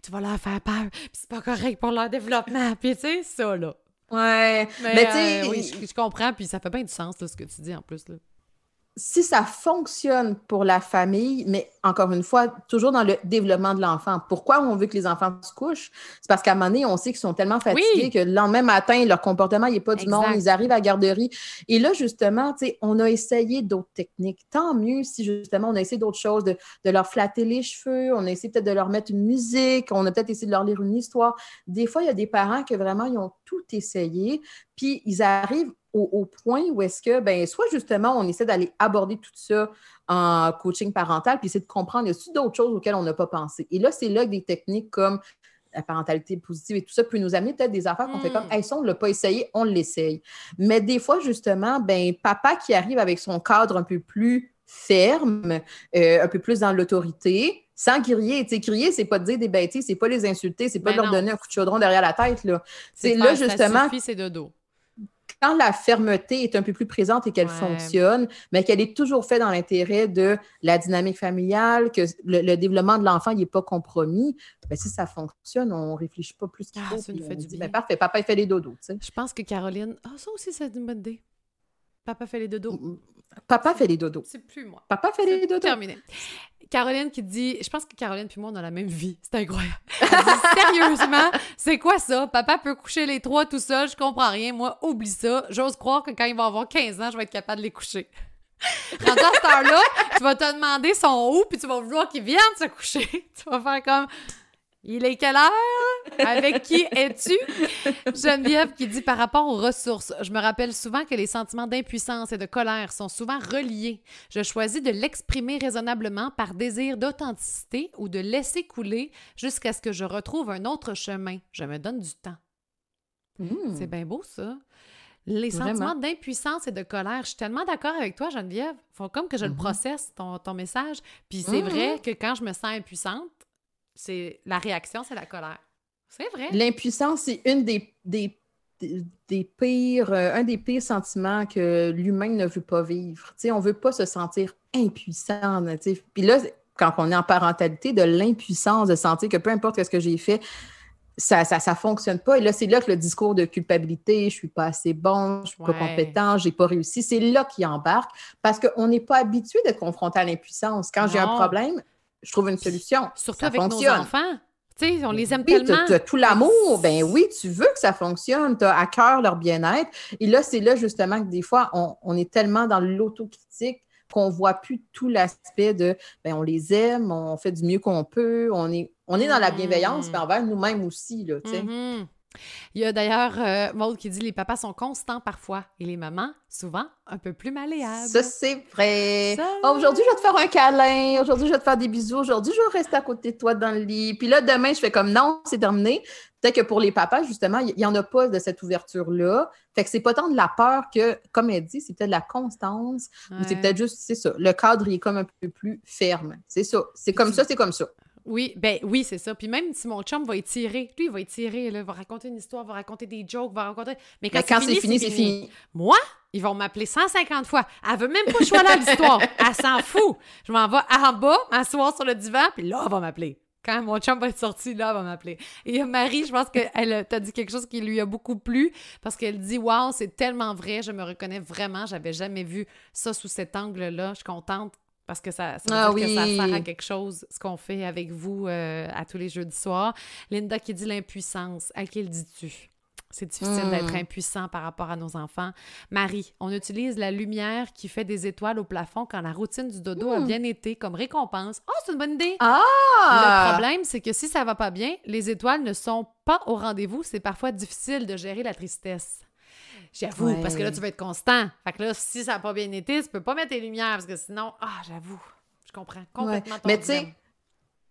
tu vas leur faire peur, puis c'est pas correct pour leur développement. Puis tu sais, ça, là. Ouais. Mais, tu sais. Euh, oui, je, comprends, puis ça fait bien du sens, là, ce que tu dis en plus. Là si ça fonctionne pour la famille, mais encore une fois, toujours dans le développement de l'enfant. Pourquoi on veut que les enfants se couchent? C'est parce qu'à un moment donné, on sait qu'ils sont tellement fatigués que le lendemain matin, leur comportement n'est pas du monde. Ils arrivent à la garderie. Et là, justement, on a essayé d'autres techniques. Tant mieux si, justement, on a essayé d'autres choses, de, de, leur flatter les cheveux, on a essayé peut-être de leur mettre une musique, on a peut-être essayé de leur lire une histoire. Des fois, il y a des parents qui vraiment, ils ont tout essayé, puis ils arrivent au, point où est-ce que, ben, soit justement, on essaie d'aller aborder tout ça en coaching parental, puis essayer de comprendre, y a d'autres choses auxquelles on n'a pas pensé? Et là, c'est là que des techniques comme la parentalité positive et tout ça peut nous amener peut-être des affaires qu'on fait comme, Mm. hey, ça, on ne l'a pas essayé, on l'essaye. Mais des fois, justement, ben, papa qui arrive avec son cadre un peu plus ferme, euh, un peu plus dans l'autorité, sans crier. Tu sais, crier, c'est pas de dire des bêtises, c'est pas les insulter, c'est pas Ben de leur non. donner un coup de chaudron derrière la tête. Là. C'est de là, justement, c'est dodo. Quand la fermeté est un peu plus présente et qu'elle Ouais. fonctionne, mais qu'elle est toujours faite dans l'intérêt de la dynamique familiale, que le, le développement de l'enfant n'est pas compromis, ben, si ça fonctionne, on ne réfléchit pas plus qu'il Ah, faut. ça nous fait on du dit, bien. ben, parfait, papa, il fait les dodos. Je pense que Caroline. Ah, ça aussi, c'est une bonne idée. Papa fait les dodos. Papa fait les dodos. C'est plus moi. Papa fait les dodos. terminé. Caroline qui dit, je pense que Caroline puis moi, on a la même vie. C'est incroyable. Sérieusement, c'est quoi ça? Papa peut coucher les trois tout seul, je comprends rien. Moi, oublie ça. J'ose croire que quand il va avoir 15 ans, je vais être capable de les coucher. Rendu à cette heure-là, tu vas te demander son où, puis tu vas vouloir qu'il vienne se coucher. [LAUGHS] Tu vas faire comme, il est quelle heure? Avec qui es-tu? Geneviève qui dit par rapport aux ressources, je me rappelle souvent que les sentiments d'impuissance et de colère sont souvent reliés. Je choisis de l'exprimer raisonnablement par désir d'authenticité ou de laisser couler jusqu'à ce que je retrouve un autre chemin. Je me donne du temps. Mmh. C'est bien beau, ça. Les Vraiment. sentiments d'impuissance et de colère, je suis tellement d'accord avec toi, Geneviève. Faut comme que je le Mhm. processe, ton, ton message. Puis c'est Mhm. vrai que quand je me sens impuissante, c'est la réaction, c'est la colère. C'est vrai. L'impuissance, c'est une des, des, des, des pires, euh, un des pires sentiments que l'humain ne veut pas vivre. On ne veut pas se sentir impuissant. Puis là, quand on est en parentalité, de l'impuissance, de sentir que peu importe ce que j'ai fait, ça ne ça, ça fonctionne pas. Et là, c'est là que le discours de culpabilité, je ne suis pas assez bon, je ne suis pas compétent, je n'ai pas réussi, c'est là qu'il embarque parce qu'on n'est pas habitué d'être confronté à l'impuissance. Quand j'ai un problème, je trouve une solution. Surtout Ça avec fonctionne. nos enfants. On les aime Oui, tellement. tu as tout l'amour. Ben oui, tu veux que ça fonctionne. Tu as à cœur leur bien-être. Et là, c'est là justement que des fois, on, on est tellement dans l'autocritique qu'on ne voit plus tout l'aspect de ben, on les aime, on fait du mieux qu'on peut, on est, on est dans la bienveillance, Mm. mais envers nous-mêmes aussi. Là. Mhm. Il y a d'ailleurs euh, Maud qui dit les papas sont constants parfois et les mamans, souvent, un peu plus malléables. Ça, c'est vrai. Ça- Ah, Aujourd'hui, je vais te faire un câlin. Aujourd'hui, je vais te faire des bisous. Aujourd'hui, je vais rester à côté de toi dans le lit. Puis là, demain, je fais comme non, c'est terminé. Peut-être que pour les papas, justement, il n'y en a pas de cette ouverture-là. Fait que c'est pas tant de la peur que, comme elle dit, c'est peut-être de la constance. Ou c'est peut-être juste, c'est ça. Le cadre, il est comme un peu plus ferme. C'est ça. C'est comme ça, c'est comme ça. Oui, ben oui, c'est ça. Puis même si mon chum va étirer, lui, il va étirer, là, va raconter une histoire, va raconter des jokes, va raconter. Mais quand, c'est fini, c'est fini. Moi, ils vont m'appeler 150 fois. Elle veut même pas que je sois là à l'histoire. Elle s'en fout. Je m'en vais en bas, m'asseoir sur le divan, puis là, elle va m'appeler. Quand mon chum va être sorti, là, elle va m'appeler. Et Marie, je pense qu'elle t'a dit quelque chose qui lui a beaucoup plu parce qu'elle dit Waouh, c'est tellement vrai, je me reconnais vraiment, j'avais jamais vu ça sous cet angle-là. Je suis contente parce que ça, ça veut Ah dire que ça sert à quelque chose, ce qu'on fait avec vous euh, à tous les jeudis soirs. Linda qui dit l'impuissance. À qui le dis-tu? C'est difficile Hmm. d'être impuissant par rapport à nos enfants. Marie, on utilise la lumière qui fait des étoiles au plafond quand la routine du dodo a Hmm. bien été comme récompense. Oh, c'est une bonne idée! Ah! Le problème, c'est que si ça va pas bien, les étoiles ne sont pas au rendez-vous. C'est parfois difficile de gérer la tristesse. J'avoue, Ouais. parce que là, tu vas être constant. Fait que là, si ça n'a pas bien été, tu peux pas mettre tes lumières parce que sinon, ah, j'avoue, je comprends complètement ton Mais tu sais,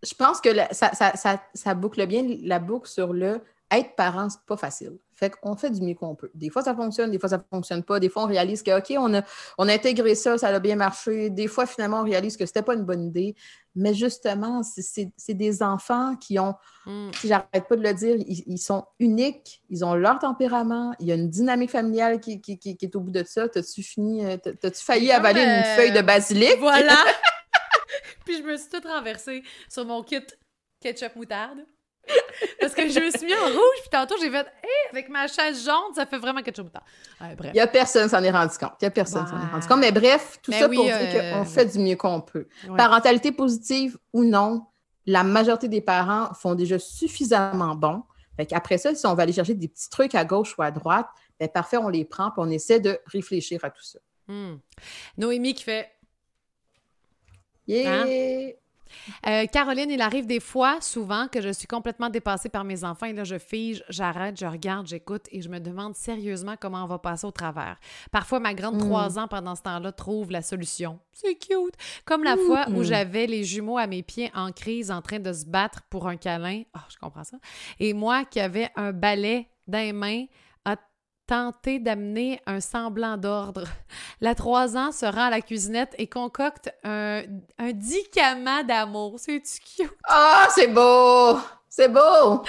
je pense que la- ça, ça, ça, ça boucle bien la boucle sur le être parent, c'est pas facile. Fait qu'on fait du mieux qu'on peut. Des fois, ça fonctionne, des fois, ça fonctionne pas. Des fois, on réalise que, OK, on a, on a intégré ça, ça a bien marché. Des fois, finalement, on réalise que c'était pas une bonne idée. Mais justement, c'est- des enfants qui ont, Hmm. si j'arrête pas de le dire, ils, ils sont uniques, ils ont leur tempérament, il y a une dynamique familiale qui, qui, qui- qui est au bout de ça. T'as-tu fini, euh, t'as- t'as-tu failli avaler euh, une feuille de basilic? Voilà! [LAUGHS] Puis je me suis toute renversée sur mon kit ketchup moutarde. Parce que je me suis mis en rouge, puis tantôt j'ai fait Hé, avec ma chaise jaune, ça fait vraiment ketchup moutarde. Ouais, bref. Il n'y a personne qui s'en est rendu compte. Il n'y a personne qui s'en est rendu compte. Mais bref, tout Mais ça oui, pour dire euh, qu'on fait du mieux qu'on peut. Ouais. Parentalité positive ou non, la majorité des parents font déjà suffisamment bon. Fait qu'après ça, si on va aller chercher des petits trucs à gauche ou à droite, ben parfait, on les prend puis on essaie de réfléchir à tout ça. Hmm. Noémie qui fait Yeah! Hein? Euh, Caroline, il arrive des fois, souvent, que je suis complètement dépassée par mes enfants et là, je fige, j'arrête, je regarde, j'écoute et je me demande sérieusement comment on va passer au travers. Parfois, ma grande Mm. 3 ans, pendant ce temps-là, trouve la solution. C'est cute! Comme la fois où Mm. j'avais les jumeaux à mes pieds en crise, en train de se battre pour un câlin. Ah, je comprends ça. Et moi qui avais un balai dans les mains, a tenté d'amener un semblant d'ordre. La 3 ans se rend à la cuisinette et concocte un, un dicament d'amour. C'est-tu cute? Ah, c'est beau! C'est beau!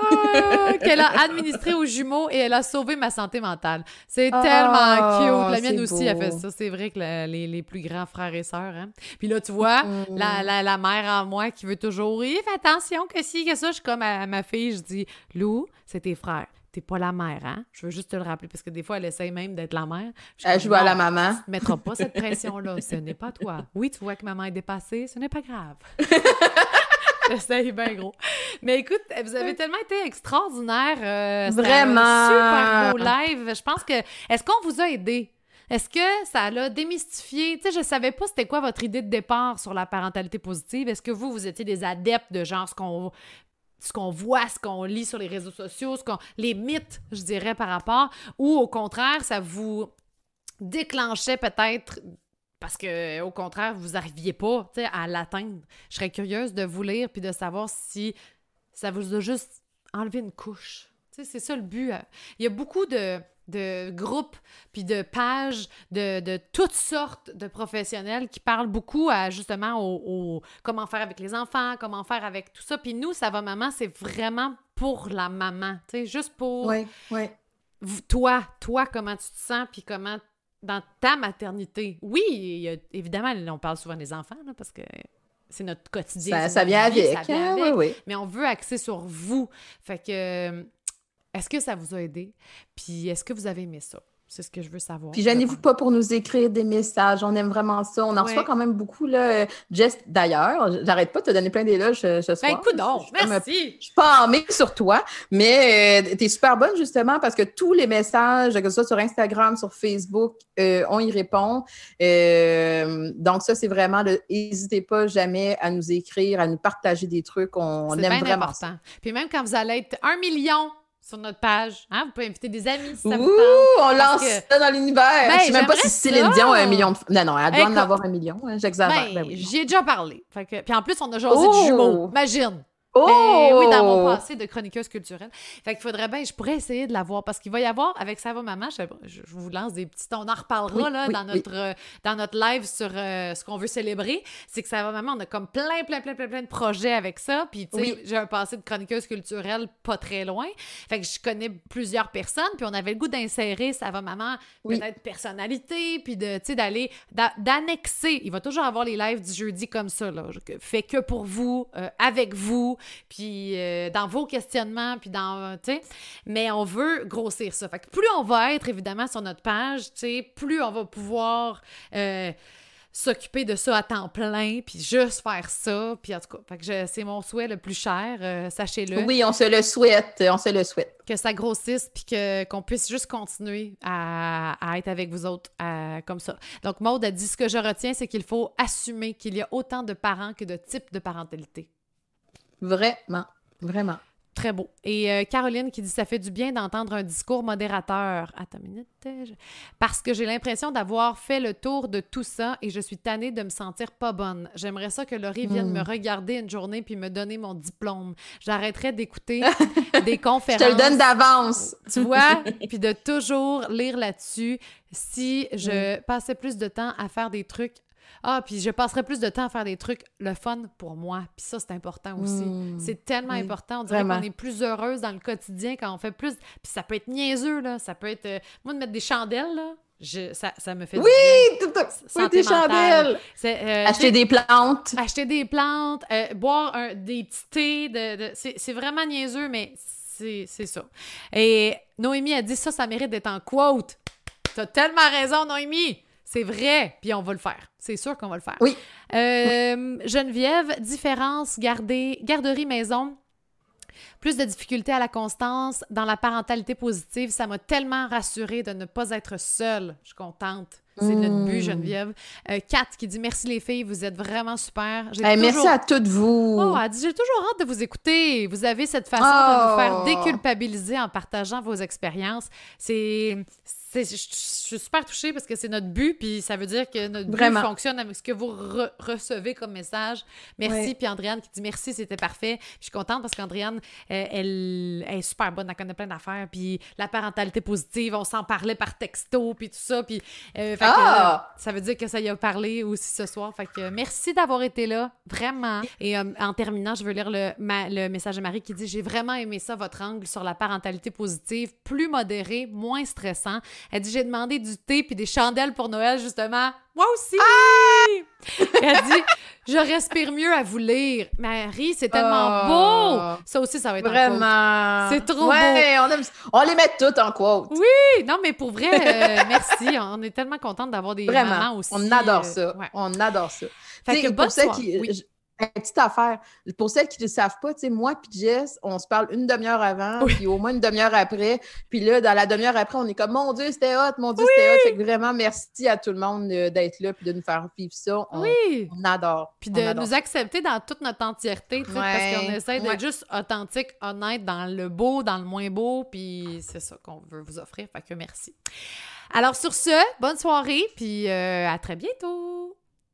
Ah, Qu'elle a administré aux jumeaux et elle a sauvé ma santé mentale. C'est Ah, tellement cute. La mienne aussi a fait ça. C'est vrai que la- les, les plus grands frères et sœurs. Hein? Puis là, tu vois, Mm. la, la, la mère en moi qui veut toujours, fais attention que si, que ça. Je suis comme à, à ma fille, je dis, Lou, c'est tes frères. T'es pas la mère, hein? Je veux juste te le rappeler parce que des fois, elle essaye même d'être la mère. Je Elle joue à la maman. tu mettras pas cette [LAUGHS] pression-là. Ce n'est pas toi. Oui, tu vois que maman est dépassée. Ce n'est pas grave. [LAUGHS] J'essaye bien gros. Mais écoute, vous avez tellement été extraordinaire. euh, un Vraiment. super beau live. Je pense que. Est-ce qu'on vous a aidé? Est-ce que ça l'a démystifié? Tu sais, je savais pas c'était quoi votre idée de départ sur la parentalité positive. Est-ce que vous, vous étiez des adeptes de genre ce qu'on ce qu'on voit, ce qu'on lit sur les réseaux sociaux, ce qu'on les mythes, je dirais, par rapport, ou au contraire, ça vous déclenchait peut-être parce que au contraire, vous n'arriviez pas à l'atteindre. Je serais curieuse de vous lire puis de savoir si ça vous a juste enlevé une couche. C'est ça le but. euh. Il y a beaucoup de, de groupes puis de pages de, de toutes sortes de professionnels qui parlent beaucoup à justement au, au- comment faire avec les enfants, comment faire avec tout ça. Puis nous, ça va maman, c'est vraiment pour la maman, tu sais, juste pour oui. vous- toi, toi, comment tu te sens, puis comment dans ta maternité. Oui, il y a- évidemment, on parle souvent des enfants, là, parce que c'est notre quotidien. Ça, ça vient vie, avec. ça vient hein? Oui, oui. Mais on veut axer sur vous. Fait que, euh, est-ce que ça vous a aidé? Puis est-ce que vous avez aimé ça? C'est ce que je veux savoir. Puis gênez-vous pas pour nous écrire des messages. On aime vraiment ça. On en reçoit quand même beaucoup. Là. Jess, d'ailleurs, j'arrête pas de te donner plein d'éloges ce, ce soir. Ben, écoute donc, Je un merci! Je suis pas en mix sur toi, mais tu es super bonne justement parce que tous les messages, que ce soit sur Instagram, sur Facebook, euh, on y répond. Euh, donc, ça, c'est vraiment. N'hésitez pas jamais à nous écrire, à nous partager des trucs. On, aime bien vraiment ça. important. Puis même quand vous allez être un million sur notre page, hein, vous pouvez inviter des amis si ça vous Ouh, tente. on lance que- ça dans l'univers. Ben, je sais même pas si Céline. Dion a un million de. Non, non, elle doit Écoute. en avoir un million. hein, J'exagère. Ben, Ben oui. j'y ai déjà parlé. Fait que- Puis en plus, on a jasé Oh! de jumeaux. Imagine! Oh! Ben oui, dans mon passé de chroniqueuse culturelle. Fait qu'il faudrait bien, je pourrais essayer de la voir parce qu'il va y avoir avec Ça va maman, je, vous lance des petits, on en reparlera Oui, là, oui, dans, oui. notre, euh, dans notre live sur euh, ce qu'on veut célébrer. C'est que Ça va maman, on a comme plein, plein, plein, plein, plein de projets avec ça. Puis tu sais, j'ai un passé de chroniqueuse culturelle pas très loin. Fait que je connais plusieurs personnes, puis on avait le goût d'insérer Ça va maman, peut-être personnalité, puis de, tu sais, d'aller, d'a- d'annexer. Il va toujours avoir les lives du jeudi comme ça, là. Fait que pour vous, euh, avec vous, puis euh, dans vos questionnements, puis dans, euh, tu sais, mais on veut grossir ça. Fait que plus on va être, évidemment, sur notre page, tu sais, plus on va pouvoir euh, s'occuper de ça à temps plein, puis juste faire ça, puis en tout cas, fait que je- c'est mon souhait le plus cher, euh, sachez-le Oui, on se le souhaite. On se le souhaite. que ça grossisse puis que qu'on puisse juste continuer à, à être avec vous autres à- comme ça. Donc Maude a dit ce que je retiens c'est qu'il faut assumer qu'il y a autant de parents que de types de parentalité. Vraiment. Vraiment. Très beau. Et euh, Caroline qui dit ça fait du bien d'entendre un discours modérateur. Attends une minute. euh, je- Parce que j'ai l'impression d'avoir fait le tour de tout ça et je suis tannée de me sentir pas bonne. J'aimerais ça que Laurie vienne Hmm. me regarder une journée puis me donner mon diplôme. J'arrêterais d'écouter [LAUGHS] des Je conférences. te le donne d'avance. Tu vois? Puis de toujours lire là-dessus. Si je passais plus de temps à faire des trucs. Ah, puis je passerais plus de temps à faire des trucs le fun pour moi. Puis ça, c'est important aussi. Mm. C'est tellement Oui, important. On dirait qu'on est plus heureuse dans le quotidien quand on fait plus. Puis ça peut être niaiseux, là. Ça peut être. euh, Moi, de mettre des chandelles, là, je... ça, ça me fait. du Oui, bien. tout à- oui, des mentale. chandelles. Euh, Acheter des plantes. acheter des plantes, euh, boire un- des petits thés. De, de- c'est, c'est vraiment niaiseux, mais c'est, c'est ça. Et Noémie a dit ça, ça mérite d'être en quote. T'as tellement raison, Noémie. C'est vrai. Puis on va le faire. C'est sûr qu'on va le faire. Oui. Euh, Geneviève, différence, garder, garderie maison. Plus de difficultés à la constance dans la parentalité positive. Ça m'a tellement rassurée de ne pas être seule. Je suis contente. C'est notre but, Mm. Geneviève. Euh, Kat qui dit merci les filles, vous êtes vraiment super. J'ai Hey, toujours- Merci à toutes vous. Oh, elle dit J'ai toujours hâte de vous écouter. Vous avez cette façon de Oh. nous faire déculpabiliser en partageant vos expériences. C'est. Je je suis super touchée parce que c'est notre but, puis ça veut dire que notre Vraiment. but fonctionne avec ce que vous re- recevez comme message. Merci. Ouais. Puis Andréane qui dit merci, c'était parfait. Puis je suis contente parce qu'Andréane, euh, elle, elle est super bonne, elle connaît plein d'affaires. Puis la parentalité positive, on s'en parlait par texto, puis tout ça. Puis euh, fait Ah! euh, ça veut dire que ça y a parlé aussi ce soir. Fait que merci d'avoir été là, vraiment. Et en terminant, je veux lire le, ma- le message de Marie qui dit J'ai vraiment aimé ça, votre angle sur la parentalité positive, plus modéré, moins stressant. Elle dit J'ai demandé du thé puis des chandelles pour Noël, justement. Moi aussi! Elle dit Je respire mieux à vous lire. Marie, c'est tellement Oh. beau! Ça aussi, ça va être en quote. Vraiment. C'est trop ouais, On, aime- on les met toutes en quote. Oui, non, mais pour vrai, euh, [LAUGHS] merci. On est tellement contente d'avoir des mamans Vraiment. aussi. On adore euh, ça. ouais. On adore ça. Fait que pour soirée. qui. Oui. Une petite affaire. Pour celles qui ne le savent pas, moi puis Jess, on se parle une demi-heure avant, Oui. puis au moins une demi-heure après. Puis là, dans la demi-heure après, on est comme Mon Dieu, c'était hot, mon Dieu, c'était hot. Fait que vraiment, merci à tout le monde euh, d'être là puis de nous faire vivre ça. On, Oui. on adore. Puis de adore nous accepter dans toute notre entièreté, parce qu'on essaie d'être Ouais. juste authentique, honnête dans le beau, dans le moins beau, puis c'est ça qu'on veut vous offrir. Fait que merci. Alors sur ce, bonne soirée, puis euh, à très bientôt.